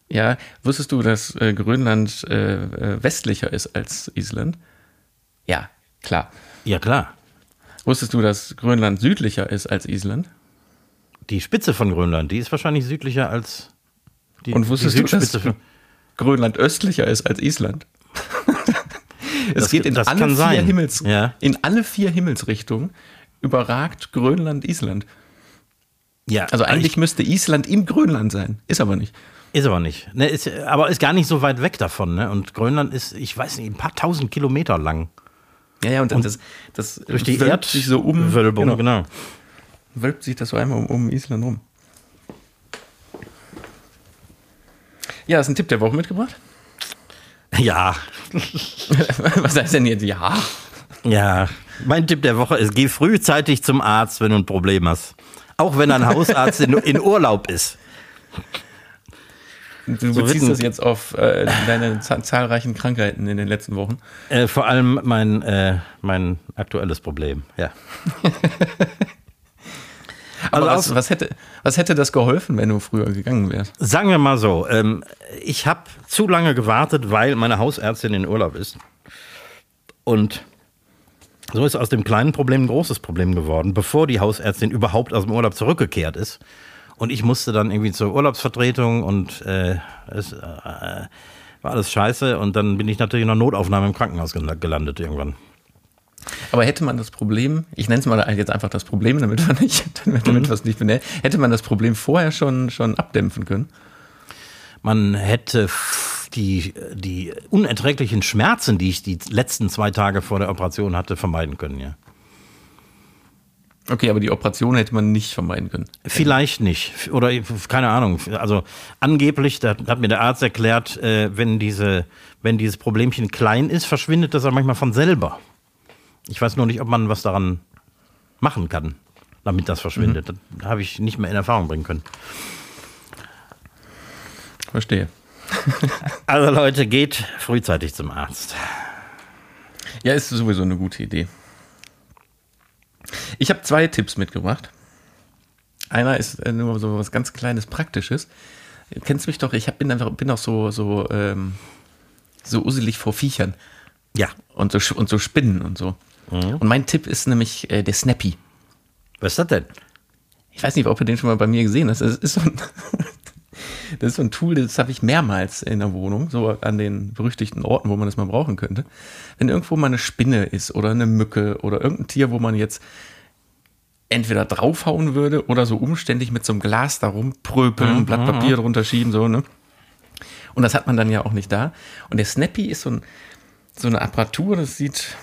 Ja, wusstest du, dass äh, Grönland äh, äh, westlicher ist als Island? Ja, klar. Ja, klar. Wusstest du, dass Grönland südlicher ist als Island? Die Spitze von Grönland, die ist wahrscheinlich südlicher als die Und wusstest die du, dass Grönland östlicher ist als Island? es das, geht in alle, vier Himmels, ja. in alle vier Himmelsrichtungen überragt Grönland Island. Ja, also eigentlich ich, müsste Island im Grönland sein, ist aber nicht. Ist aber nicht. Ne, ist, aber ist gar nicht so weit weg davon. Ne? Und Grönland ist, ich weiß nicht, ein paar tausend Kilometer lang. Ja, ja, und, und das, das durch die Erd sich so um. Wölbung, genau. genau. Wölbt sich das so einmal um, um Island rum. Ja, ist ein Tipp der Woche mitgebracht? Ja. Was heißt denn jetzt ja? Ja, mein Tipp der Woche ist, geh frühzeitig zum Arzt, wenn du ein Problem hast. Auch wenn dein Hausarzt in, in Urlaub ist. Du so beziehst das jetzt auf äh, deine zahlreichen Krankheiten in den letzten Wochen. Äh, vor allem mein, äh, mein aktuelles Problem, ja. Aber also was, was, hätte, was hätte das geholfen, wenn du früher gegangen wärst? Sagen wir mal so, ähm, ich habe zu lange gewartet, weil meine Hausärztin in Urlaub ist. Und so ist aus dem kleinen Problem ein großes Problem geworden, bevor die Hausärztin überhaupt aus dem Urlaub zurückgekehrt ist. Und ich musste dann irgendwie zur Urlaubsvertretung und äh, es äh, war alles scheiße. Und dann bin ich natürlich in einer Notaufnahme im Krankenhaus gelandet irgendwann. Aber hätte man das Problem, ich nenne es mal jetzt einfach das Problem, damit wir nicht, damit, damit mhm. es nicht benennen, hätte man das Problem vorher schon, schon abdämpfen können? Man hätte die, die unerträglichen Schmerzen, die ich die letzten zwei Tage vor der Operation hatte, vermeiden können, ja. Okay, aber die Operation hätte man nicht vermeiden können. Vielleicht nicht. Oder keine Ahnung. Also angeblich, da hat mir der Arzt erklärt, äh, wenn, diese, wenn dieses Problemchen klein ist, verschwindet das auch manchmal von selber. Ich weiß nur nicht, ob man was daran machen kann, damit das verschwindet. Mhm. Das habe ich nicht mehr in Erfahrung bringen können. Verstehe. also Leute, geht frühzeitig zum Arzt. Ja, ist sowieso eine gute Idee. Ich habe zwei Tipps mitgebracht. Einer ist äh, nur so was ganz Kleines, Praktisches. Du kennst mich doch, ich hab, bin einfach bin auch so, so, ähm, so uselig vor Viechern. Ja. Und so, und so Spinnen und so. Mhm. Und mein Tipp ist nämlich äh, der Snappy. Was ist das denn? Ich weiß nicht, ob du den schon mal bei mir gesehen hast. Das ist so ein, das ist so ein Tool, das habe ich mehrmals in der Wohnung, so an den berüchtigten Orten, wo man das mal brauchen könnte. Wenn irgendwo mal eine Spinne ist oder eine Mücke oder irgendein Tier, wo man jetzt entweder draufhauen würde oder so umständlich mit so einem Glas da rumpröpeln, mhm. Blatt Papier drunter schieben, so, ne? Und das hat man dann ja auch nicht da. Und der Snappy ist so ein, so eine Apparatur, das sieht,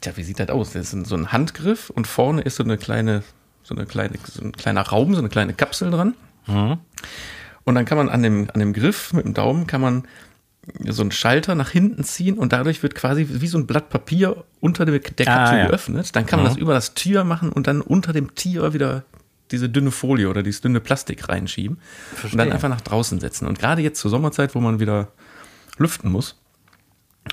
tja, wie sieht das aus? Das ist so ein Handgriff und vorne ist so eine kleine, so eine kleine, so ein kleiner Raum, so eine kleine Kapsel dran. Und dann kann man an dem, an dem Griff mit dem Daumen kann man so einen Schalter nach hinten ziehen und dadurch wird quasi wie so ein Blatt Papier unter der, Ah, Kapsel ja. geöffnet. Dann kann man das über das Tier machen und dann unter dem Tier wieder diese dünne Folie oder dieses dünne Plastik reinschieben und Verstehe. dann einfach nach draußen setzen. Und gerade jetzt zur Sommerzeit, wo man wieder lüften muss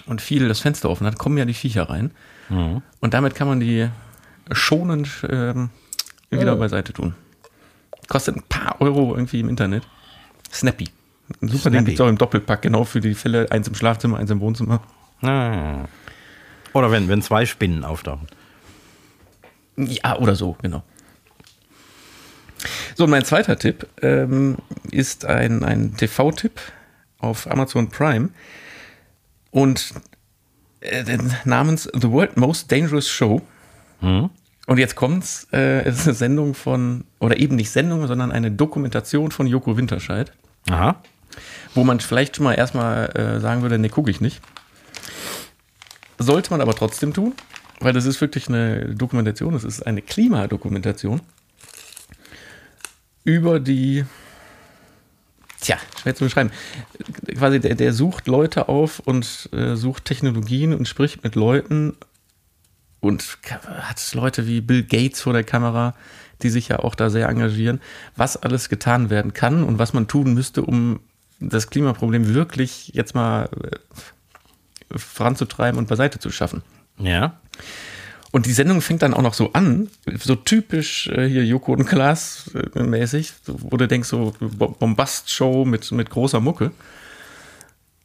und viel das Fenster offen hat, kommen ja die Viecher rein. Mhm. Und damit kann man die schonend ähm, wieder beiseite tun. Kostet ein paar Euro irgendwie im Internet. Snappy. Ein super Ding Snappy. gibt es auch im Doppelpack, genau für die Fälle. Eins im Schlafzimmer, eins im Wohnzimmer. Ah. Oder wenn, wenn zwei Spinnen auftauchen. Ja, oder so, genau. So, und mein zweiter Tipp ähm, ist ein, ein TV-Tipp auf Amazon Prime und äh, namens The World Most Dangerous Show. Und jetzt kommt's, äh, es ist eine Sendung von, oder eben nicht Sendung, sondern eine Dokumentation von Joko Winterscheid, Aha. wo man vielleicht schon mal erstmal äh, sagen würde, nee, gucke ich nicht. Sollte man aber trotzdem tun, weil das ist wirklich eine Dokumentation, es ist eine Klimadokumentation über die, tja, schwer zu beschreiben. Quasi der, der sucht Leute auf und äh, sucht Technologien und spricht mit Leuten und hat Leute wie Bill Gates vor der Kamera, die sich ja auch da sehr engagieren, was alles getan werden kann und was man tun müsste, um das Klimaproblem wirklich jetzt mal äh, voranzutreiben und beiseite zu schaffen. Ja. Und die Sendung fängt dann auch noch so an, so typisch äh, hier Joko und Klaas äh, mäßig, wo du denkst, so Bo- Bombast-Show mit, mit großer Mucke.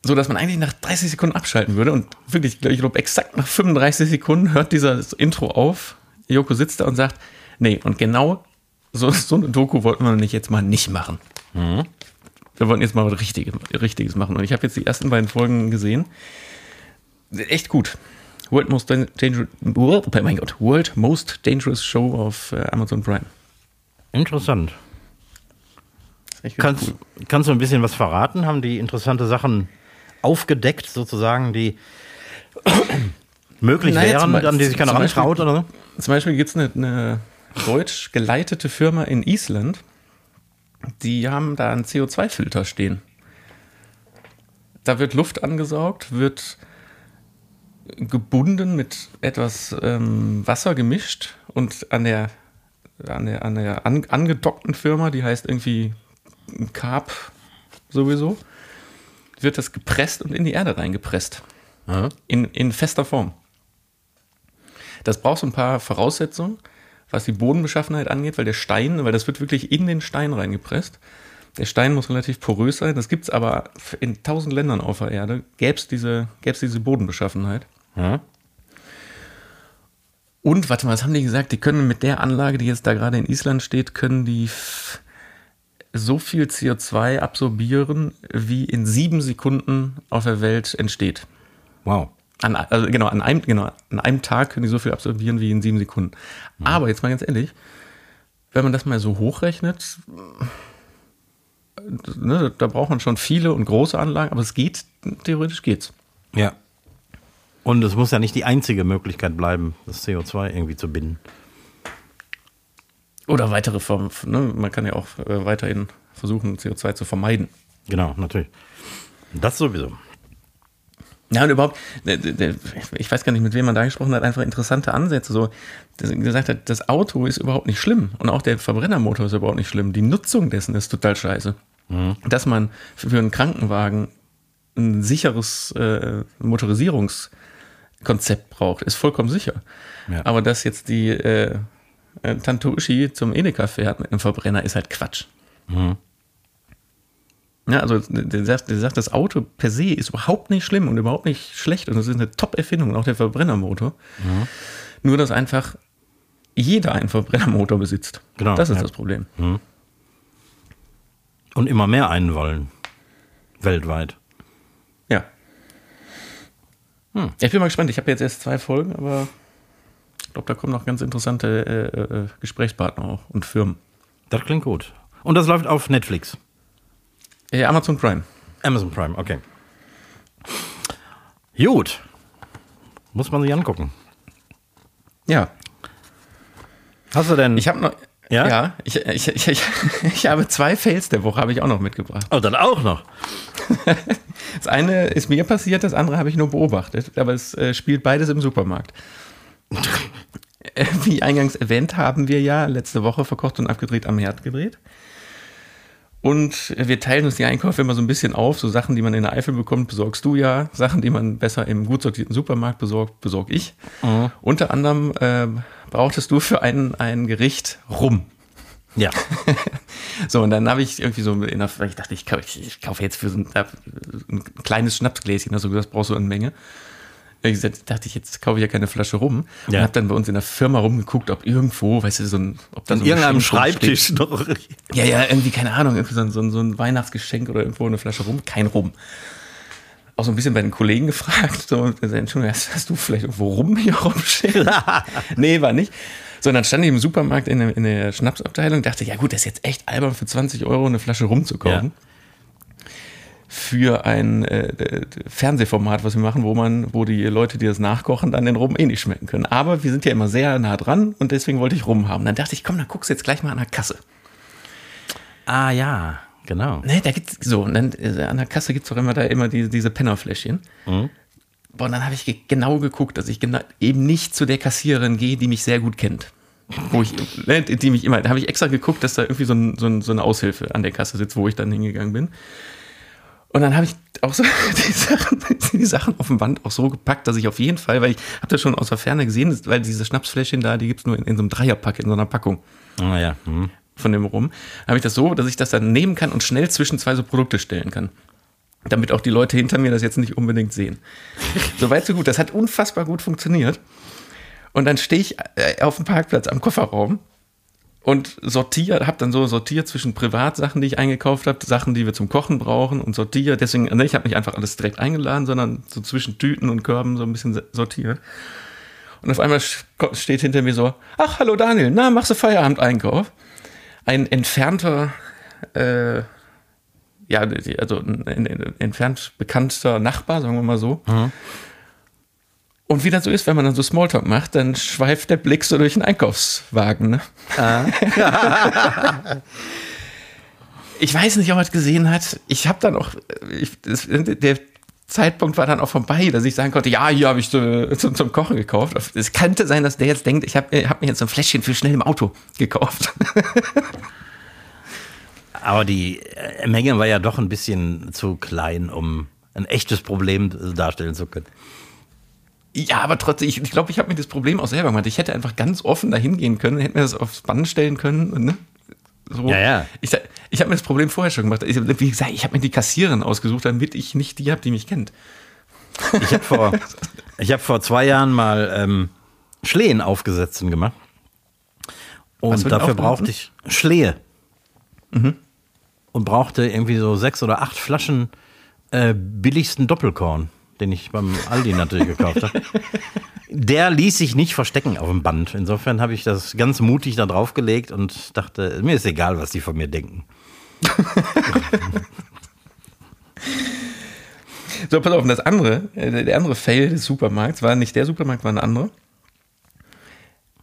So dass man eigentlich nach 30 Sekunden abschalten würde. Und wirklich, ich glaube, exakt nach 35 Sekunden hört dieses Intro auf. Joko sitzt da und sagt, nee, und genau so, so eine Doku wollten wir nicht jetzt mal nicht machen. Wir wollten jetzt mal was Richtiges, Richtiges machen. Und ich habe jetzt die ersten beiden Folgen gesehen. Echt gut. World Most Dan- Dangerous, World, oh mein Gott, World Most Dangerous Show auf äh, Amazon Prime. Interessant. Kannst, cool. kannst du ein bisschen was verraten? Haben die interessante Sachen aufgedeckt, sozusagen, die möglich Naja, wären, an die sich keiner rantraut oder so? Zum Beispiel gibt es eine, eine deutsch geleitete Firma in Island, die haben da einen CO2-Filter stehen. Da wird Luft angesaugt, wird gebunden mit etwas ähm, Wasser gemischt und an der, an der, an der an, angedockten Firma, die heißt irgendwie Carp sowieso, wird das gepresst und in die Erde reingepresst. In, in fester Form. Das braucht so ein paar Voraussetzungen, was die Bodenbeschaffenheit angeht, weil der Stein, weil das wird wirklich in den Stein reingepresst. Der Stein muss relativ porös sein. Das gibt es aber in tausend Ländern auf der Erde, gäbe es diese, gäb's diese Bodenbeschaffenheit. Ja. Und, warte mal, was haben die gesagt? Die können mit der Anlage, die jetzt da gerade in Island steht, können die so viel CO2 absorbieren, wie in sieben Sekunden auf der Welt entsteht. Wow. An, also genau, an einem, genau, an einem Tag können die so viel absorbieren wie in sieben Sekunden. Aber jetzt mal ganz ehrlich, wenn man das mal so hochrechnet, ne, da braucht man schon viele und große Anlagen, aber es geht, theoretisch geht's. Ja. Und es muss ja nicht die einzige Möglichkeit bleiben, das CO2 irgendwie zu binden. Oder weitere Formen, ne? man kann ja auch äh, weiterhin versuchen, CO2 zu vermeiden. Genau, natürlich. Das sowieso. Ja, und überhaupt, ich weiß gar nicht, mit wem man da gesprochen hat, einfach interessante Ansätze. So, dass gesagt hat, das Auto ist überhaupt nicht schlimm und auch der Verbrennermotor ist überhaupt nicht schlimm. Die Nutzung dessen ist total scheiße. Dass man für einen Krankenwagen ein sicheres äh, Motorisierungskonzept braucht, ist vollkommen sicher. Ja. Aber dass jetzt die äh, äh, Tante Uschi zum Edeka fährt mit einem Verbrenner, ist halt Quatsch. Ja, also der sagt, der sagt, das Auto per se ist überhaupt nicht schlimm und überhaupt nicht schlecht und das ist eine Top-Erfindung, und auch der Verbrennermotor. Nur, dass einfach jeder einen Verbrennermotor besitzt. Genau, Das ist ja. das Problem. Und immer mehr einen wollen. Weltweit. Ja, Ich bin mal gespannt. Ich habe jetzt erst zwei Folgen, aber ich glaube, da kommen noch ganz interessante äh, äh, Gesprächspartner auch und Firmen. Das klingt gut. Und das läuft auf Netflix. Äh, Amazon Prime. Amazon Prime, okay. Gut. Muss man sich angucken. Ja. Hast du denn. Ich habe noch. Ja? Ja, ich, ich, ich, ich, habe zwei Fails der Woche, habe ich auch noch mitgebracht. oh, dann auch noch. Das eine ist mir passiert, das andere habe ich nur beobachtet, aber es äh, spielt beides im Supermarkt. Wie eingangs erwähnt, haben wir ja letzte Woche verkocht und abgedreht am Herd gedreht. Und wir teilen uns die Einkäufe immer so ein bisschen auf. So Sachen, die man in der Eifel bekommt, besorgst du ja. Sachen, die man besser im gut sortierten Supermarkt besorgt, besorg ich. Unter anderem äh, brauchtest du für ein, ein Gericht Rum. Ja. So, und dann habe ich irgendwie so in der, ich dachte, ich, kaufe- ich, ich kaufe jetzt für so ein, ein kleines Schnapsgläschen, also das brauchst du eine Menge. Ich dachte ich, jetzt kaufe ich ja keine Flasche rum. Und Ja. habe dann bei uns in der Firma rumgeguckt, ob irgendwo, weißt du, so ein, ob da An so ein irgendeinem. Schreibtisch noch. Ja, ja, irgendwie, keine Ahnung, irgendwie so ein, so ein Weihnachtsgeschenk oder irgendwo eine Flasche rum. Kein Rum. Auch so ein bisschen bei den Kollegen gefragt. So, Entschuldigung, hast, hast du vielleicht irgendwo Rum hier rumstehen? nee, war nicht. So, und dann stand ich im Supermarkt in der, in der Schnapsabteilung und dachte, ja gut, das ist jetzt echt albern, für 20 Euro eine Flasche Rum zu kaufen. Für ein äh, Fernsehformat, was wir machen, wo man, wo die Leute, die das nachkochen, dann den Rum eh nicht schmecken können. Aber wir sind ja immer sehr nah dran und deswegen wollte ich Rum haben. Dann dachte ich, komm, dann guckst du jetzt gleich mal an der Kasse. Ah, ja. Genau. Ne, da gibt's so, und dann äh, an der Kasse gibt's doch immer da immer diese, diese Pennerfläschchen. Boah, und dann habe ich ge genau geguckt, dass ich genau eben nicht zu der Kassiererin gehe, die mich sehr gut kennt. Wo ich, ne, die mich immer, da habe ich extra geguckt, dass da irgendwie so, ein, so, ein, so eine Aushilfe an der Kasse sitzt, wo ich dann hingegangen bin. Und dann habe ich auch so die Sachen, die Sachen auf dem Band auch so gepackt, dass ich auf jeden Fall, weil ich habe das schon aus der Ferne gesehen, weil diese Schnapsfläschchen da, die gibt's nur in, in so einem Dreierpack, in so einer Packung Ah, ja. Hm. Von dem rum, habe ich das so, dass ich das dann nehmen kann und schnell zwischen zwei so Produkte stellen kann. Damit auch die Leute hinter mir das jetzt nicht unbedingt sehen. Soweit so gut. Das hat unfassbar gut funktioniert. Und dann stehe ich äh, auf dem Parkplatz am Kofferraum und sortiere, habe dann so sortiert zwischen Privatsachen, die ich eingekauft habe, Sachen, die wir zum Kochen brauchen und sortiere. Deswegen, ne, ich habe nicht einfach alles direkt eingeladen, sondern so zwischen Tüten und Körben so ein bisschen sortiert. Und auf einmal steht hinter mir so, ach, hallo Daniel, na, machst du Feierabend-Einkauf? Ein entfernter, äh, ja, also ein, ein, ein entfernt bekannter Nachbar, sagen wir mal so. Und wie das so ist, wenn man dann so Smalltalk macht, dann schweift der Blick so durch den Einkaufswagen. Ne? ich weiß nicht, ob er es gesehen hat. Ich habe dann auch, ich, das, der Zeitpunkt war dann auch vorbei, dass ich sagen konnte, ja, hier habe ich äh, zum, zum Kochen gekauft. Es könnte sein, dass der jetzt denkt, ich habe hab mir jetzt so ein Fläschchen für schnell im Auto gekauft. Aber die äh, Menge war ja doch ein bisschen zu klein, um ein echtes Problem darstellen zu können. Ja, aber trotzdem, ich, ich glaube, ich habe mir das Problem auch selber gemacht. Ich hätte einfach ganz offen dahin gehen können, hätte mir das aufs Band stellen können. Ne? So. Ja, ja. Ich, ich habe mir das Problem vorher schon gemacht. Ich, wie gesagt, ich habe mir die Kassiererin ausgesucht, damit ich nicht die habe, die mich kennt. Ich habe vor, ich hab vor zwei Jahren mal ähm, Schlehen aufgesetzen gemacht. Und dafür brauchte ich Schlehe. Und brauchte irgendwie so sechs oder acht Flaschen äh, billigsten Doppelkorn, den ich beim Aldi natürlich gekauft habe. Der ließ sich nicht verstecken auf dem Band. Insofern habe ich das ganz mutig da draufgelegt und dachte, mir ist egal, was die von mir denken. So, pass auf, das andere, äh, der andere Fail des Supermarkts war nicht der Supermarkt, war ein anderer.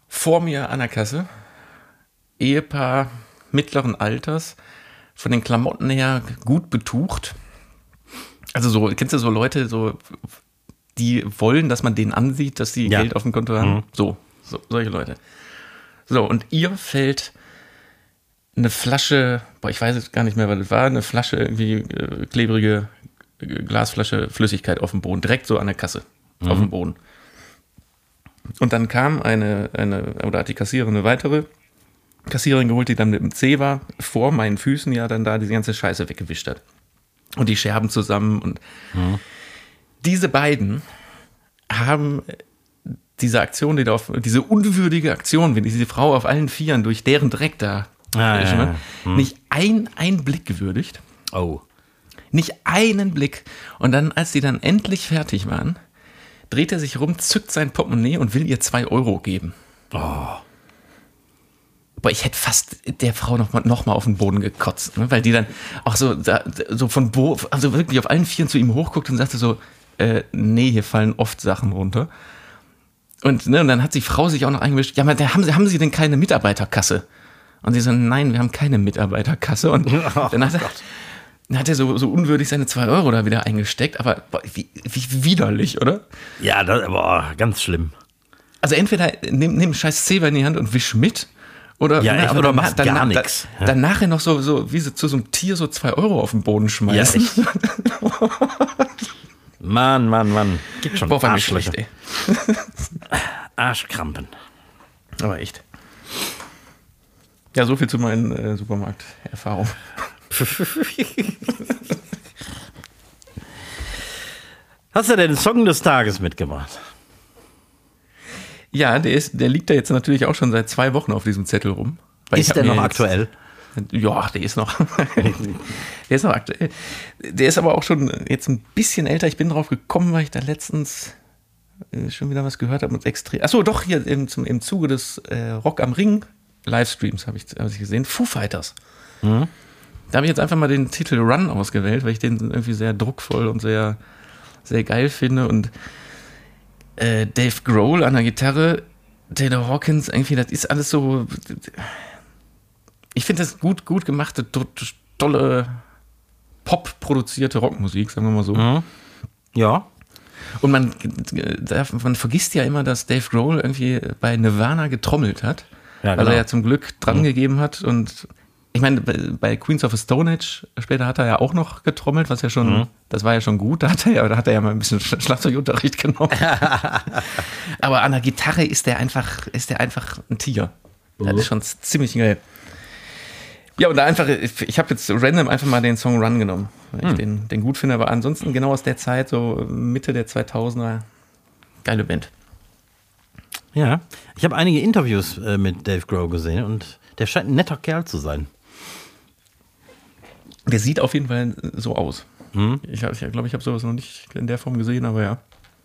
Vor mir an der Kasse, Ehepaar mittleren Alters, von den Klamotten her gut betucht. Also so, kennst du so Leute, so, die wollen, dass man denen ansieht, dass sie Ja. Geld auf dem Konto haben? So, so, solche Leute. So, und ihr fällt eine Flasche, boah, ich weiß jetzt gar nicht mehr, was das war, eine Flasche, irgendwie äh, klebrige äh, Glasflasche Flüssigkeit auf dem Boden, direkt so an der Kasse, auf dem Boden. Und dann kam eine, eine, oder hat die Kassiererin eine weitere Kassiererin geholt, die dann mit dem C war, vor meinen Füßen ja dann da diese ganze Scheiße weggewischt hat. Und die Scherben zusammen und diese beiden haben diese Aktion, die da auf, diese unwürdige Aktion, wenn diese Frau auf allen Vieren durch deren Dreck da Ah, ja, ne, nicht ein, ein Blick gewürdigt, Oh. nicht einen Blick. Und dann, als die dann endlich fertig waren, dreht er sich rum, zückt sein Portemonnaie und will ihr zwei Euro geben. Boah, ich hätte fast der Frau noch mal, noch mal auf den Boden gekotzt, ne? weil die dann auch so, da, so von Bo also wirklich auf allen Vieren zu ihm hochguckt und sagte so, äh, nee, hier fallen oft Sachen runter. Und, ne, und dann hat die Frau sich auch noch eingemischt, ja, aber haben, Sie- haben Sie denn keine Mitarbeiterkasse? Und sie so, nein, wir haben keine Mitarbeiterkasse. Und dann hat er, dann hat er so, so unwürdig seine zwei Euro da wieder eingesteckt, aber boah, wie, wie widerlich, oder? Ja, das, boah, ganz schlimm. Also entweder nimm, nimm scheiß Zeber in die Hand und wisch mit. Oder, Ja, ne, aber oder danach- machst gar nix. Da, dann nachher noch so, so wie sie zu so einem Tier so zwei Euro auf den Boden schmeißen. echt. Mann, Mann, Mann. Gibt schon Boah, war schlecht, ey. Arschkrampen. Aber echt. Ja, so viel zu meinen äh, Supermarkterfahrungen. Hast du denn den Song des Tages mitgebracht? Ja, der, ist, der liegt da jetzt natürlich auch schon seit zwei Wochen auf diesem Zettel rum. Ist der noch aktuell? Ja, der ist noch. der ist noch aktuell. Der ist aber auch schon jetzt ein bisschen älter. Ich bin drauf gekommen, weil ich da letztens äh, schon wieder was gehört habe mit extrem. Achso, doch, hier im, zum, im Zuge des äh, Rock am Ring Livestreams habe ich, hab ich gesehen. Foo Fighters. Mhm. Da habe ich jetzt einfach mal den Titel Run ausgewählt, weil ich den irgendwie sehr druckvoll und sehr, sehr geil finde. Und äh, Dave Grohl an der Gitarre, Taylor Hawkins, irgendwie, das ist alles so. Ich finde das gut, gut gemachte, to- tolle, pop-produzierte Rockmusik, sagen wir mal so. Mhm. Ja. Und man, darf- man vergisst ja immer, dass Dave Grohl irgendwie bei Nirvana getrommelt hat. Ja, Weil genau. er ja zum Glück dran gegeben hat. Und ich meine, bei, Queens of the Stone Age später hat er ja auch noch getrommelt, was ja schon, das war ja schon gut. Da hat er ja, da hat er ja mal ein bisschen Sch- Schlagzeugunterricht genommen. Aber an der Gitarre ist der einfach, ist der einfach ein Tiger. Das ist schon ziemlich geil. Ja, und da einfach, ich habe jetzt random einfach mal den Song Run genommen, weil ich den, den gut finde. Aber ansonsten genau aus der Zeit, so Mitte der 2000er, geile Band. Ja. Ich habe einige Interviews äh, mit Dave Grohl gesehen und der scheint ein netter Kerl zu sein. Der sieht auf jeden Fall so aus. Ich, hab- ich glaube, ich habe sowas noch nicht in der Form gesehen, aber ja.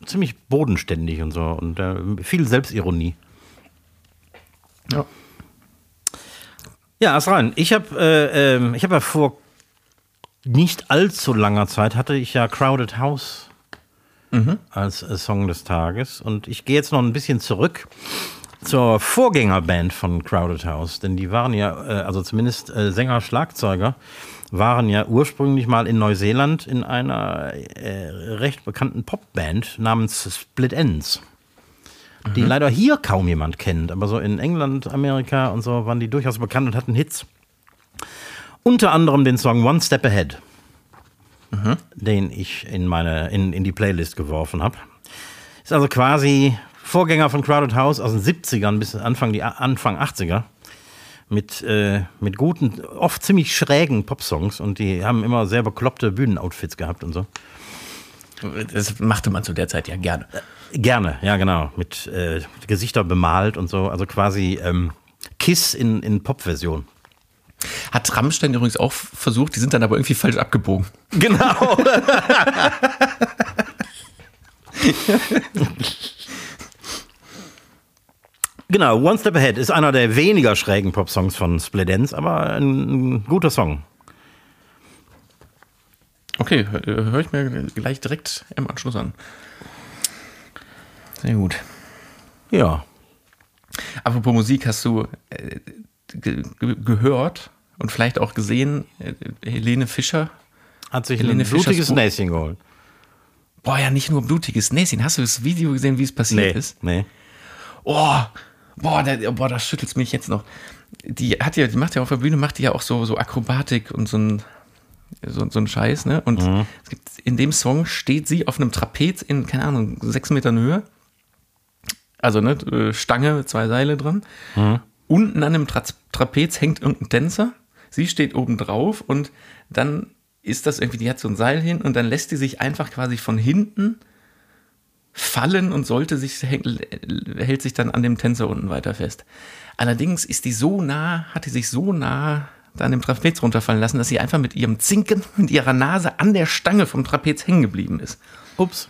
Ziemlich bodenständig und so und äh, viel Selbstironie. Ja. Ja, rein. Ich habe äh, ähm, ich habe ja vor nicht allzu langer Zeit hatte ich ja Crowded House als äh, Song des Tages. Und ich gehe jetzt noch ein bisschen zurück zur Vorgängerband von Crowded House, denn die waren ja, äh, also zumindest äh, Sänger, Schlagzeuger, waren ja ursprünglich mal in Neuseeland in einer äh, recht bekannten Popband namens Split Ends die leider hier kaum jemand kennt, aber so in England, Amerika und so waren die durchaus bekannt und hatten Hits. Unter anderem den Song One Step Ahead, den ich in meine in, in die Playlist geworfen habe. Ist also quasi Vorgänger von Crowded House aus den 70ern bis Anfang die Anfang 80er mit äh, mit guten, oft ziemlich schrägen Popsongs und die haben immer sehr bekloppte Bühnenoutfits gehabt und so. Das machte man zu der Zeit ja gerne. Gerne, ja genau. Mit äh, Gesichter bemalt und so. Also quasi ähm, Kiss in, in Pop-Version. Hat Rammstein übrigens auch versucht, die sind dann aber irgendwie falsch abgebogen. Genau. genau, One Step Ahead ist einer der weniger schrägen Pop-Songs von Split aber ein, ein guter Song. Okay, höre ich mir gleich direkt im Anschluss an. Sehr gut. Ja. Apropos Musik, hast du äh, ge ge gehört und vielleicht auch gesehen, äh, Helene Fischer? Hat sich Helene ein blutiges Näschen geholt. Boah, ja, nicht nur blutiges Näschen. Hast du das Video gesehen, wie es passiert ist? nee. Oh, boah, der, boah, das schüttelt mich jetzt noch. Die hat ja, die macht ja auf der Bühne, macht die ja auch so, so Akrobatik und so ein, so, so ein Scheiß, ne? Und es gibt, in dem Song steht sie auf einem Trapez in, keine Ahnung, sechs Metern Höhe. Also, ne, äh, Stange, zwei Seile dran. Unten an dem Tra Trapez hängt irgendein Tänzer. Sie steht oben drauf und dann ist das irgendwie, die hat so ein Seil hin und dann lässt die sich einfach quasi von hinten fallen und sollte sich, hält sich dann an dem Tänzer unten weiter fest. Allerdings ist die so nah, hat die sich so nah an dem Trapez runterfallen lassen, dass sie einfach mit ihrem Zinken, mit ihrer Nase an der Stange vom Trapez hängen geblieben ist. Ups.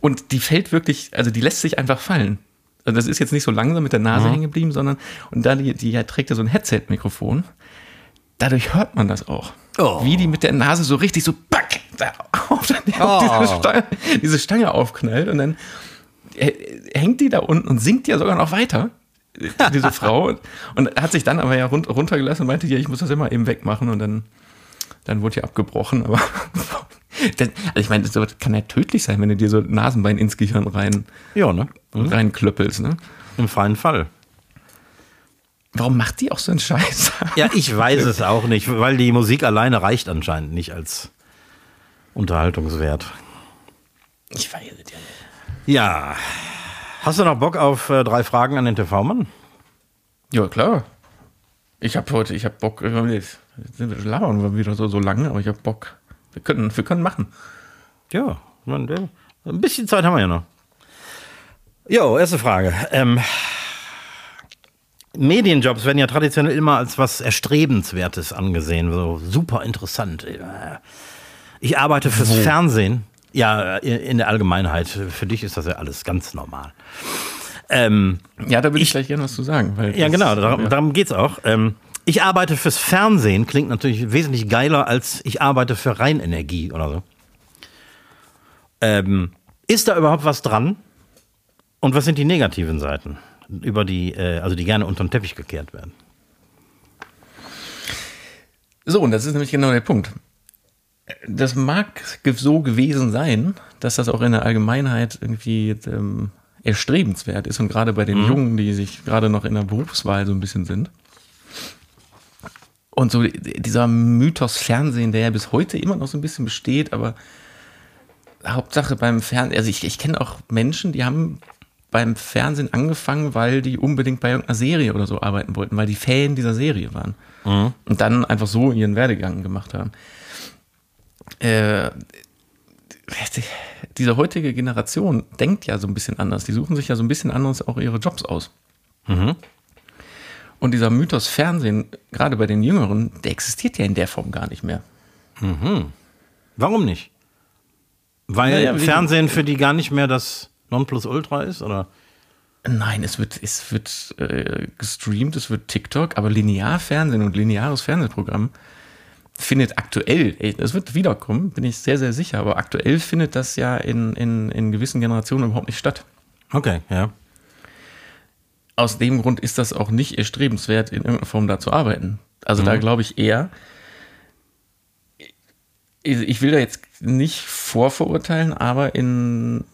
Und die fällt wirklich, also die lässt sich einfach fallen. Also das ist jetzt nicht so langsam mit der Nase hängen geblieben, sondern, und da die, die trägt ja so ein Headset-Mikrofon, dadurch hört man das auch. Oh. Wie die mit der Nase so richtig so back, da auf, auf Oh. diese, Stange, diese Stange aufknallt und dann hängt die da unten und singt ja sogar noch weiter, diese Frau. Und hat sich dann aber ja run runtergelassen und meinte, ja, ich muss das immer eben wegmachen und dann, dann wurde ja abgebrochen. Aber das, also ich meine, das kann ja tödlich sein, wenn du dir so Nasenbein ins Gehirn rein, Ja, ne? Mhm. reinklöppelst. Ne? Im freien Fall. Warum macht die auch so einen Scheiß? Ja, ich weiß es auch nicht, weil die Musik alleine reicht anscheinend nicht als Unterhaltungswert. Ich weiß es ja nicht. Ja. Hast du noch Bock auf äh, drei Fragen an den TV-Mann? Ja, klar. Ich habe heute, ich habe Bock, äh, jetzt labern wir wieder so, so lange, aber ich habe Bock. Wir können, wir können machen. Ja, ein bisschen Zeit haben wir ja noch. Jo, erste Frage. Ähm, Medienjobs werden ja traditionell immer als was Erstrebenswertes angesehen, so super interessant. Ich arbeite fürs Fernsehen. Ja, in der Allgemeinheit. Für dich ist das ja alles ganz normal. Ähm, Ja, da würde ich, gleich gerne was zu sagen. Ja, genau, darum, ja. darum geht's auch. Ähm, ich arbeite fürs Fernsehen, klingt natürlich wesentlich geiler als ich arbeite für Rheinenergie oder so. Ähm, ist da überhaupt was dran? Und was sind die negativen Seiten, über die, äh, also die gerne unter den Teppich gekehrt werden? So, und das ist nämlich genau der Punkt. Das mag so gewesen sein, dass das auch in der Allgemeinheit irgendwie ähm, erstrebenswert ist und gerade bei den Jungen, die sich gerade noch in der Berufswahl so ein bisschen sind. Und so dieser Mythos Fernsehen, der ja bis heute immer noch so ein bisschen besteht, aber Hauptsache beim Fernsehen, also ich, ich kenne auch Menschen, die haben beim Fernsehen angefangen, weil die unbedingt bei irgendeiner Serie oder so arbeiten wollten, weil die Fan dieser Serie waren. Und dann einfach so ihren Werdegang gemacht haben. Äh, die- diese heutige Generation denkt ja so ein bisschen anders. Die suchen sich ja so ein bisschen anders auch ihre Jobs aus. Und dieser Mythos Fernsehen, gerade bei den Jüngeren, der existiert ja in der Form gar nicht mehr. Warum nicht? Weil Naja, Fernsehen für die gar nicht mehr das Nonplusultra ist? Oder? Nein, es wird, es wird äh, gestreamt, es wird TikTok, aber Linearfernsehen und lineares Fernsehprogramm findet aktuell, das wird wiederkommen, bin ich sehr, sehr sicher, aber aktuell findet das ja in, in, in gewissen Generationen überhaupt nicht statt. Okay, ja. Aus dem Grund ist das auch nicht erstrebenswert, in irgendeiner Form da zu arbeiten. Also da glaube ich eher, ich will da jetzt nicht vorverurteilen, aber in,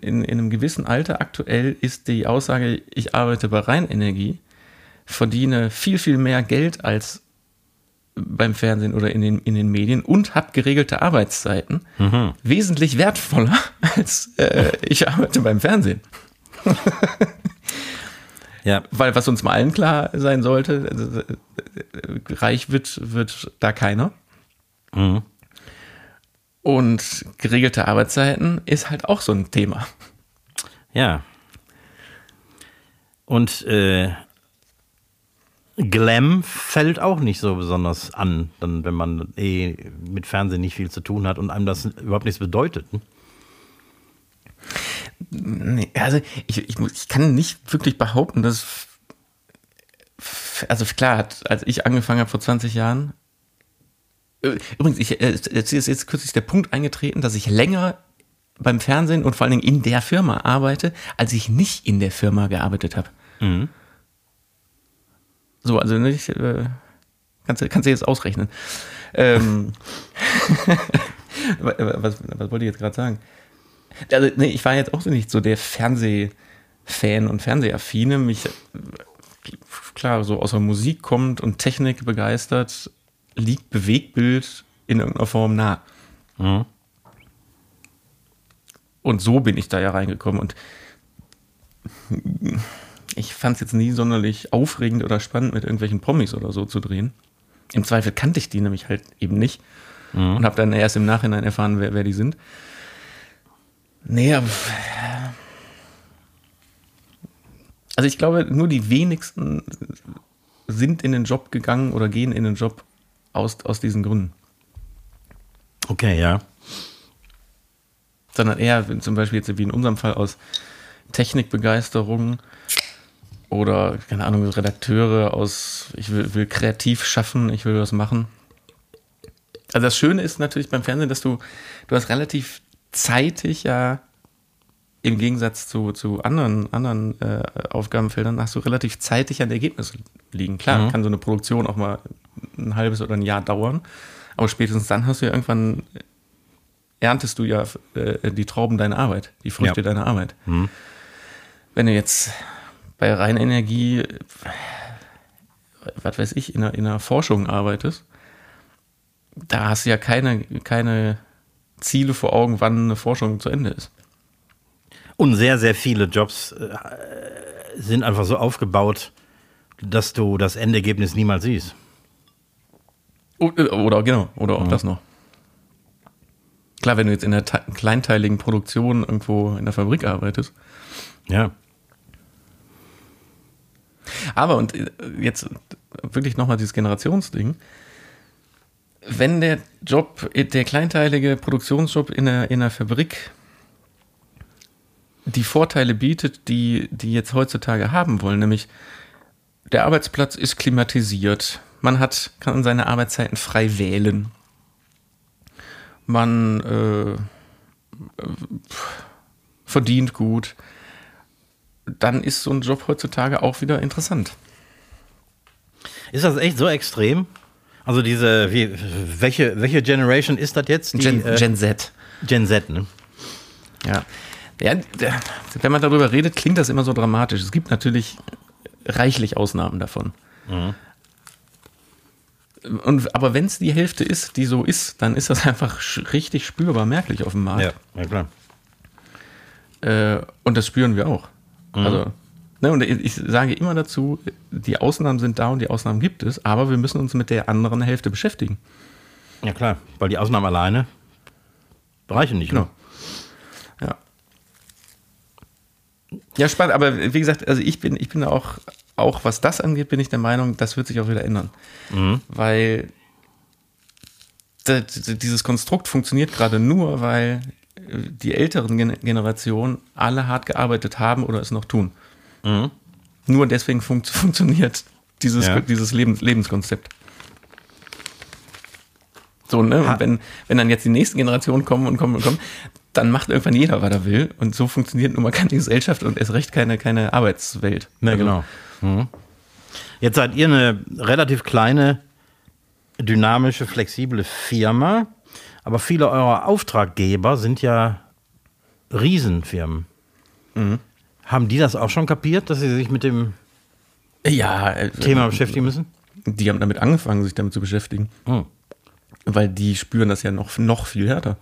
in, in einem gewissen Alter aktuell ist die Aussage, ich arbeite bei Rheinenergie, verdiene viel, viel mehr Geld als beim Fernsehen oder in den, in den Medien und habe geregelte Arbeitszeiten, wesentlich wertvoller als äh, ich arbeite beim Fernsehen. Ja, Weil was uns mal allen klar sein sollte, also, äh, reich wird, wird da keiner. Und geregelte Arbeitszeiten ist halt auch so ein Thema. Ja. Und äh, Glam fällt auch nicht so besonders an, dann, wenn man eh mit Fernsehen nicht viel zu tun hat und einem das überhaupt nichts bedeutet. Ne? Nee, also ich, ich, muss- ich kann nicht wirklich behaupten, dass. Also klar, als ich angefangen habe vor 20 Jahren. Äh, Übrigens, ich, äh, jetzt ist jetzt kürzlich der Punkt eingetreten, dass ich länger beim Fernsehen und vor allen Dingen in der Firma arbeite, als ich nicht in der Firma gearbeitet habe. So, also nicht, äh, kannst, du- kannst du jetzt ausrechnen. Ähm, was, was wollte ich jetzt gerade sagen? Also, nee, ich war jetzt auch so nicht so der Fernsehfan und Fernsehaffine. Mich, klar, so aus der Musik kommt und Technik begeistert, liegt Bewegtbild in irgendeiner Form nah. Und so bin ich da ja reingekommen. Und ich fand es jetzt nie sonderlich aufregend oder spannend, mit irgendwelchen Promis oder so zu drehen. Im Zweifel kannte ich die nämlich halt eben nicht. Und habe dann erst im Nachhinein erfahren, wer, wer die sind. Nee, aber. Also ich glaube, nur die wenigsten sind in den Job gegangen oder gehen in den Job aus, aus diesen Gründen. Okay, ja. Sondern eher zum Beispiel jetzt wie in unserem Fall aus Technikbegeisterung oder, keine Ahnung, Redakteure aus, ich will, will kreativ schaffen, ich will was machen. Also das Schöne ist natürlich beim Fernsehen, dass du, du hast relativ zeitig ja im Gegensatz zu, zu anderen, anderen äh, Aufgabenfeldern hast du relativ zeitig an Ergebnis liegen. Klar, Mhm. kann so eine Produktion auch mal ein halbes oder ein Jahr dauern, aber spätestens dann hast du ja irgendwann, erntest du ja äh, die Trauben deiner Arbeit, die Früchte Ja. deiner Arbeit. Wenn du jetzt bei Reinenergie, äh, was weiß ich, in der, in der Forschung arbeitest, da hast du ja keine, keine Ziele vor Augen, wann eine Forschung zu Ende ist. Und sehr, sehr viele Jobs äh, sind einfach so aufgebaut, dass du das Endergebnis niemals siehst. O- äh, Oder genau, oder auch das noch. Klar, wenn du jetzt in der te- kleinteiligen Produktion irgendwo in der Fabrik arbeitest. Ja. Aber und äh, jetzt wirklich nochmal dieses Generationsding. Wenn der Job, der kleinteilige Produktionsjob in der, in der Fabrik die Vorteile bietet, die, die jetzt heutzutage haben wollen, nämlich der Arbeitsplatz ist klimatisiert, man hat, kann seine Arbeitszeiten frei wählen, man äh, verdient gut, dann ist so ein Job heutzutage auch wieder interessant. Ist das echt so extrem? Also diese, wie, welche, welche Generation ist das jetzt? Die, Gen, äh, Gen Z. Gen Z, ne? Ja. ja. Wenn man darüber redet, klingt das immer so dramatisch. Es gibt natürlich reichlich Ausnahmen davon. Und, aber wenn es die Hälfte ist, die so ist, dann ist das einfach richtig spürbar merklich auf dem Markt. Ja, ja klar. Äh, und das spüren wir auch. Also, ne, und ich sage immer dazu, die Ausnahmen sind da und die Ausnahmen gibt es, aber wir müssen uns mit der anderen Hälfte beschäftigen. Ja klar, weil die Ausnahmen alleine reichen nicht. Genau. Ja. Ja, spannend, aber wie gesagt, also ich bin, ich bin auch, auch was das angeht, bin ich der Meinung, das wird sich auch wieder ändern. Weil d- d- dieses Konstrukt funktioniert gerade nur, weil äh, die älteren Gen Generationen alle hart gearbeitet haben oder es noch tun. Nur deswegen funkt funktioniert dieses, Ja. dieses Lebens Lebenskonzept. So, ne? Und wenn, wenn dann jetzt die nächsten Generationen kommen und kommen und kommen, dann macht irgendwann jeder, was er will. Und so funktioniert nun mal keine Gesellschaft und erst recht keine, keine Arbeitswelt. Ja, Also, genau. Mhm. Jetzt seid ihr eine relativ kleine, dynamische, flexible Firma, aber viele eurer Auftraggeber sind ja Riesenfirmen. Haben die das auch schon kapiert, dass sie sich mit dem Ja, äh, Thema beschäftigen müssen? Die haben damit angefangen, sich damit zu beschäftigen. Hm. Weil die spüren das ja noch, noch viel härter.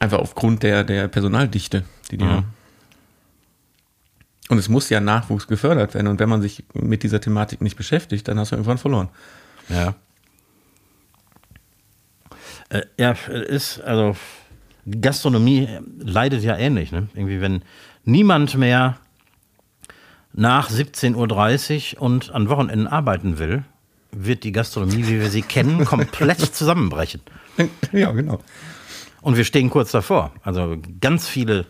Einfach aufgrund der, der Personaldichte, die die Mhm. haben. Und es muss ja Nachwuchs gefördert werden. Und wenn man sich mit dieser Thematik nicht beschäftigt, dann hast du irgendwann verloren. Ja. Äh, ja, ist, also Gastronomie leidet ja ähnlich, ne? Irgendwie, wenn niemand mehr nach 17.30 Uhr und an Wochenenden arbeiten will, wird die Gastronomie, wie wir sie kennen, komplett zusammenbrechen. ja, genau. Und wir stehen kurz davor. Also ganz viele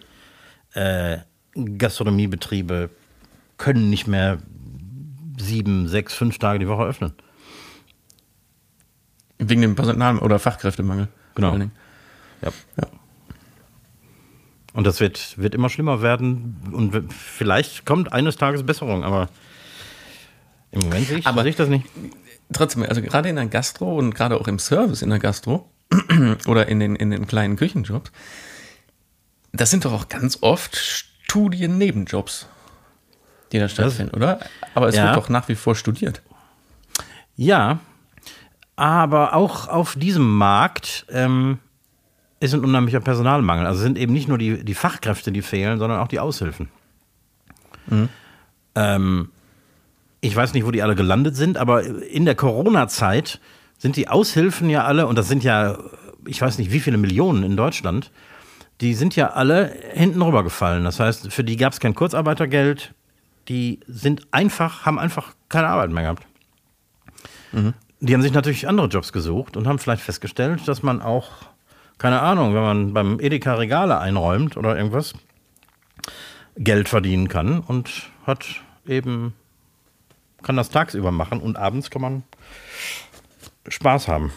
äh, Gastronomiebetriebe können nicht mehr sieben, sechs, fünf Tage die Woche öffnen. Wegen dem Personal- oder Fachkräftemangel. Genau. Ja. Ja. Und das wird, wird immer schlimmer werden. Und vielleicht kommt eines Tages Besserung, aber im Moment sehe ich, Aber- sehe ich das nicht. trotzdem, also gerade in der Gastro und gerade auch im Service in der Gastro oder in den, in den kleinen Küchenjobs, das sind doch auch ganz oft Studien-Nebenjobs, die da stattfinden, oder? Aber es Ja. wird doch nach wie vor studiert. Ja, aber auch auf diesem Markt ähm, ist ein unheimlicher Personalmangel. Also es sind eben nicht nur die, die Fachkräfte, die fehlen, sondern auch die Aushilfen. Ähm, ich weiß nicht, wo die alle gelandet sind, aber in der Corona-Zeit sind die Aushilfen ja alle, und das sind ja, ich weiß nicht, wie viele Millionen in Deutschland, die sind ja alle hinten rübergefallen. Das heißt, für die gab es kein Kurzarbeitergeld. Die sind einfach, haben einfach keine Arbeit mehr gehabt. Die haben sich natürlich andere Jobs gesucht und haben vielleicht festgestellt, dass man auch, keine Ahnung, wenn man beim Edeka Regale einräumt oder irgendwas, Geld verdienen kann und hat eben, kann das tagsüber machen und abends kann man Spaß haben.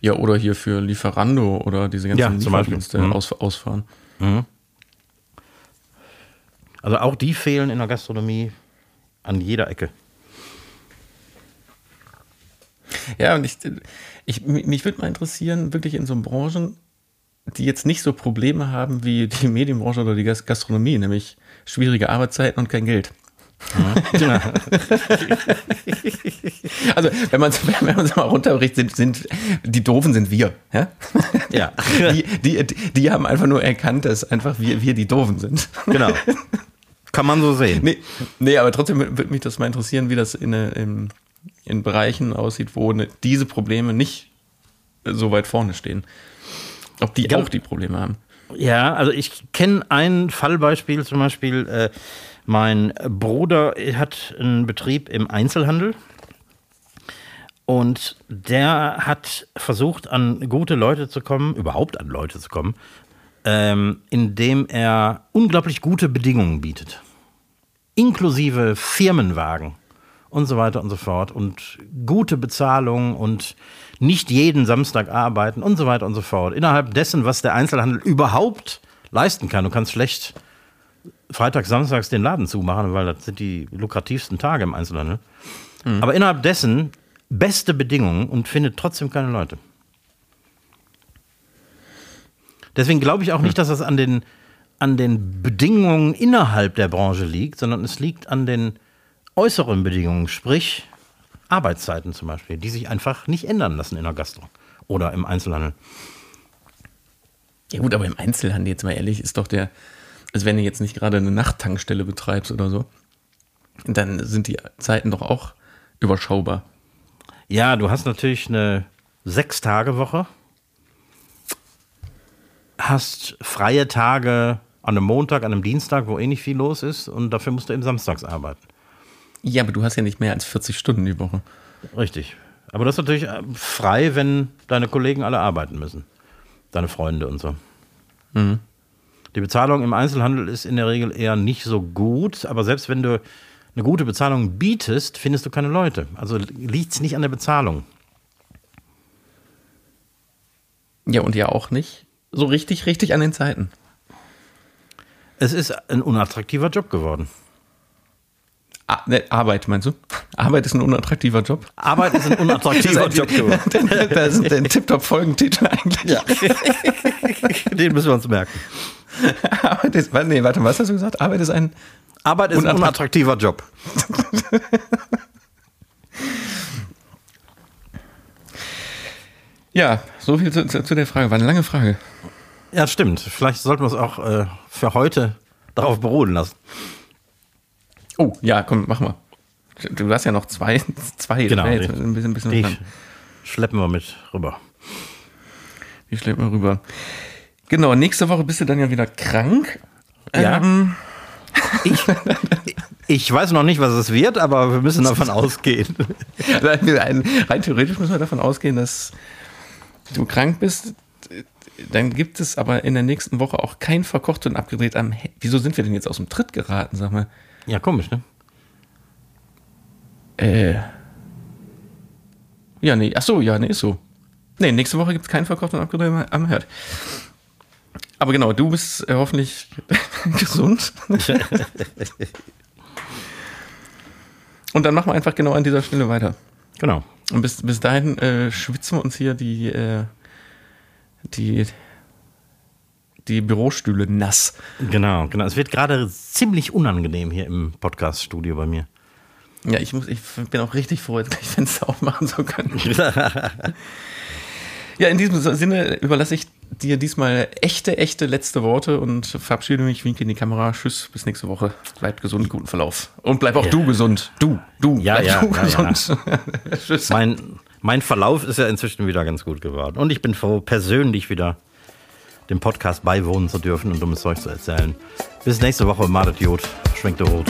Ja, oder hier für Lieferando oder diese ganzen Ja, zum Beispiel. Lieferdienste Mhm. aus, ausfahren. Also auch die fehlen in der Gastronomie an jeder Ecke. Ja, und ich, ich mich würde mal interessieren, wirklich in so Branchen, die jetzt nicht so Probleme haben wie die Medienbranche oder die Gas- Gastronomie, nämlich schwierige Arbeitszeiten und kein Geld. Also, wenn man es wenn man's mal runterbricht, sind, sind die Doofen sind wir. Ja? Ja. Die, die, die haben einfach nur erkannt, dass einfach wir, wir die Doofen sind. genau. Kann man so sehen. Nee, nee aber trotzdem würde mich das mal interessieren, wie das in, äh, in, in Bereichen aussieht, wo ne, diese Probleme nicht so weit vorne stehen. Ob die Ja. auch die Probleme haben. Ja, also ich kenne ein Fallbeispiel, zum Beispiel, äh, mein Bruder hat einen Betrieb im Einzelhandel und der hat versucht, an gute Leute zu kommen, überhaupt an Leute zu kommen, ähm, indem er unglaublich gute Bedingungen bietet. Inklusive Firmenwagen und so weiter und so fort und gute Bezahlung und nicht jeden Samstag arbeiten und so weiter und so fort. Innerhalb dessen, was der Einzelhandel überhaupt leisten kann. Du kannst schlecht freitags, samstags den Laden zumachen, weil das sind die lukrativsten Tage im Einzelhandel. Aber innerhalb dessen beste Bedingungen und findet trotzdem keine Leute. Deswegen glaube ich auch nicht, dass das an den, an den Bedingungen innerhalb der Branche liegt, sondern es liegt an den äußeren Bedingungen, sprich Arbeitszeiten zum Beispiel, die sich einfach nicht ändern lassen in der Gastro oder im Einzelhandel. Ja gut, aber im Einzelhandel, jetzt mal ehrlich, ist doch der, also wenn du jetzt nicht gerade eine Nachttankstelle betreibst oder so, dann sind die Zeiten doch auch überschaubar. Ja, du hast natürlich eine Sechs-Tage-Woche, hast freie Tage an einem Montag, an einem Dienstag, wo eh nicht viel los ist und dafür musst du eben samstags arbeiten. Ja, aber du hast ja nicht mehr als 40 Stunden die Woche. Richtig. Aber das ist natürlich äh, frei, wenn deine Kollegen alle arbeiten müssen. Deine Freunde und so. Die Bezahlung im Einzelhandel ist in der Regel eher nicht so gut, aber selbst wenn du eine gute Bezahlung bietest, findest du keine Leute. Also liegt es nicht an der Bezahlung. Ja, und ja auch nicht so richtig, richtig an den Zeiten. Es ist ein unattraktiver Job geworden. Ah, ne, Arbeit, meinst du? Arbeit ist ein unattraktiver Job. Arbeit ist ein unattraktiver Job geworden. das ist ein Tip-Top-Folgentitel eigentlich. Ja. Den müssen wir uns merken. Arbeit ist, nee, warte, was hast du gesagt? Arbeit ist ein. Arbeit ist ein Unattrak- unattraktiver Job. Ja, so viel zu, zu, zu der Frage. War eine lange Frage. Ja, stimmt. Vielleicht sollten wir es auch äh, für heute darauf beruhen lassen. Oh, ja, komm, mach mal. Du hast ja noch zwei, zwei. Genau, Das wär jetzt die- ein bisschen, ein bisschen Die schleppen wir mit rüber. Die schlägt mal rüber. Genau, nächste Woche bist du dann ja wieder krank. Ja. Ähm, Ich, ich weiß noch nicht, was es wird, aber wir müssen davon ausgehen. rein, rein theoretisch müssen wir davon ausgehen, dass du krank bist. Dann gibt es aber in der nächsten Woche auch kein verkocht und abgedreht am. He Wieso sind wir denn jetzt aus dem Tritt geraten, sag mal? Ja, komisch, ne? Äh. Ja, nee, ach so, ja, nee, ist so. Nee, nächste Woche gibt es kein verkocht und abgedreht am- am Herd. Aber genau, du bist äh, hoffentlich gesund. und dann machen wir einfach genau an dieser Stelle weiter. Genau. Und bis, bis dahin äh, schwitzen wir uns hier die, äh, die, die Bürostühle nass. Genau, genau. Es wird gerade ziemlich unangenehm hier im Podcast-Studio bei mir. Ja, ich, muss, ich bin auch richtig froh, jetzt gleich Fenster aufmachen zu können. Ja, in diesem Sinne überlasse ich dir diesmal echte, echte letzte Worte und verabschiede mich, winke in die Kamera. Tschüss, bis nächste Woche. Bleibt gesund, guten Verlauf. Und bleib auch Ja. du gesund. Du, du, Ja, bleib ja, du ja, gesund. Tschüss. Mein, mein Verlauf ist ja inzwischen wieder ganz gut geworden. Und ich bin froh, persönlich wieder dem Podcast beiwohnen zu dürfen und dummes Zeug zu erzählen. Bis nächste Woche, Madet Jod, schwenkt der Rot.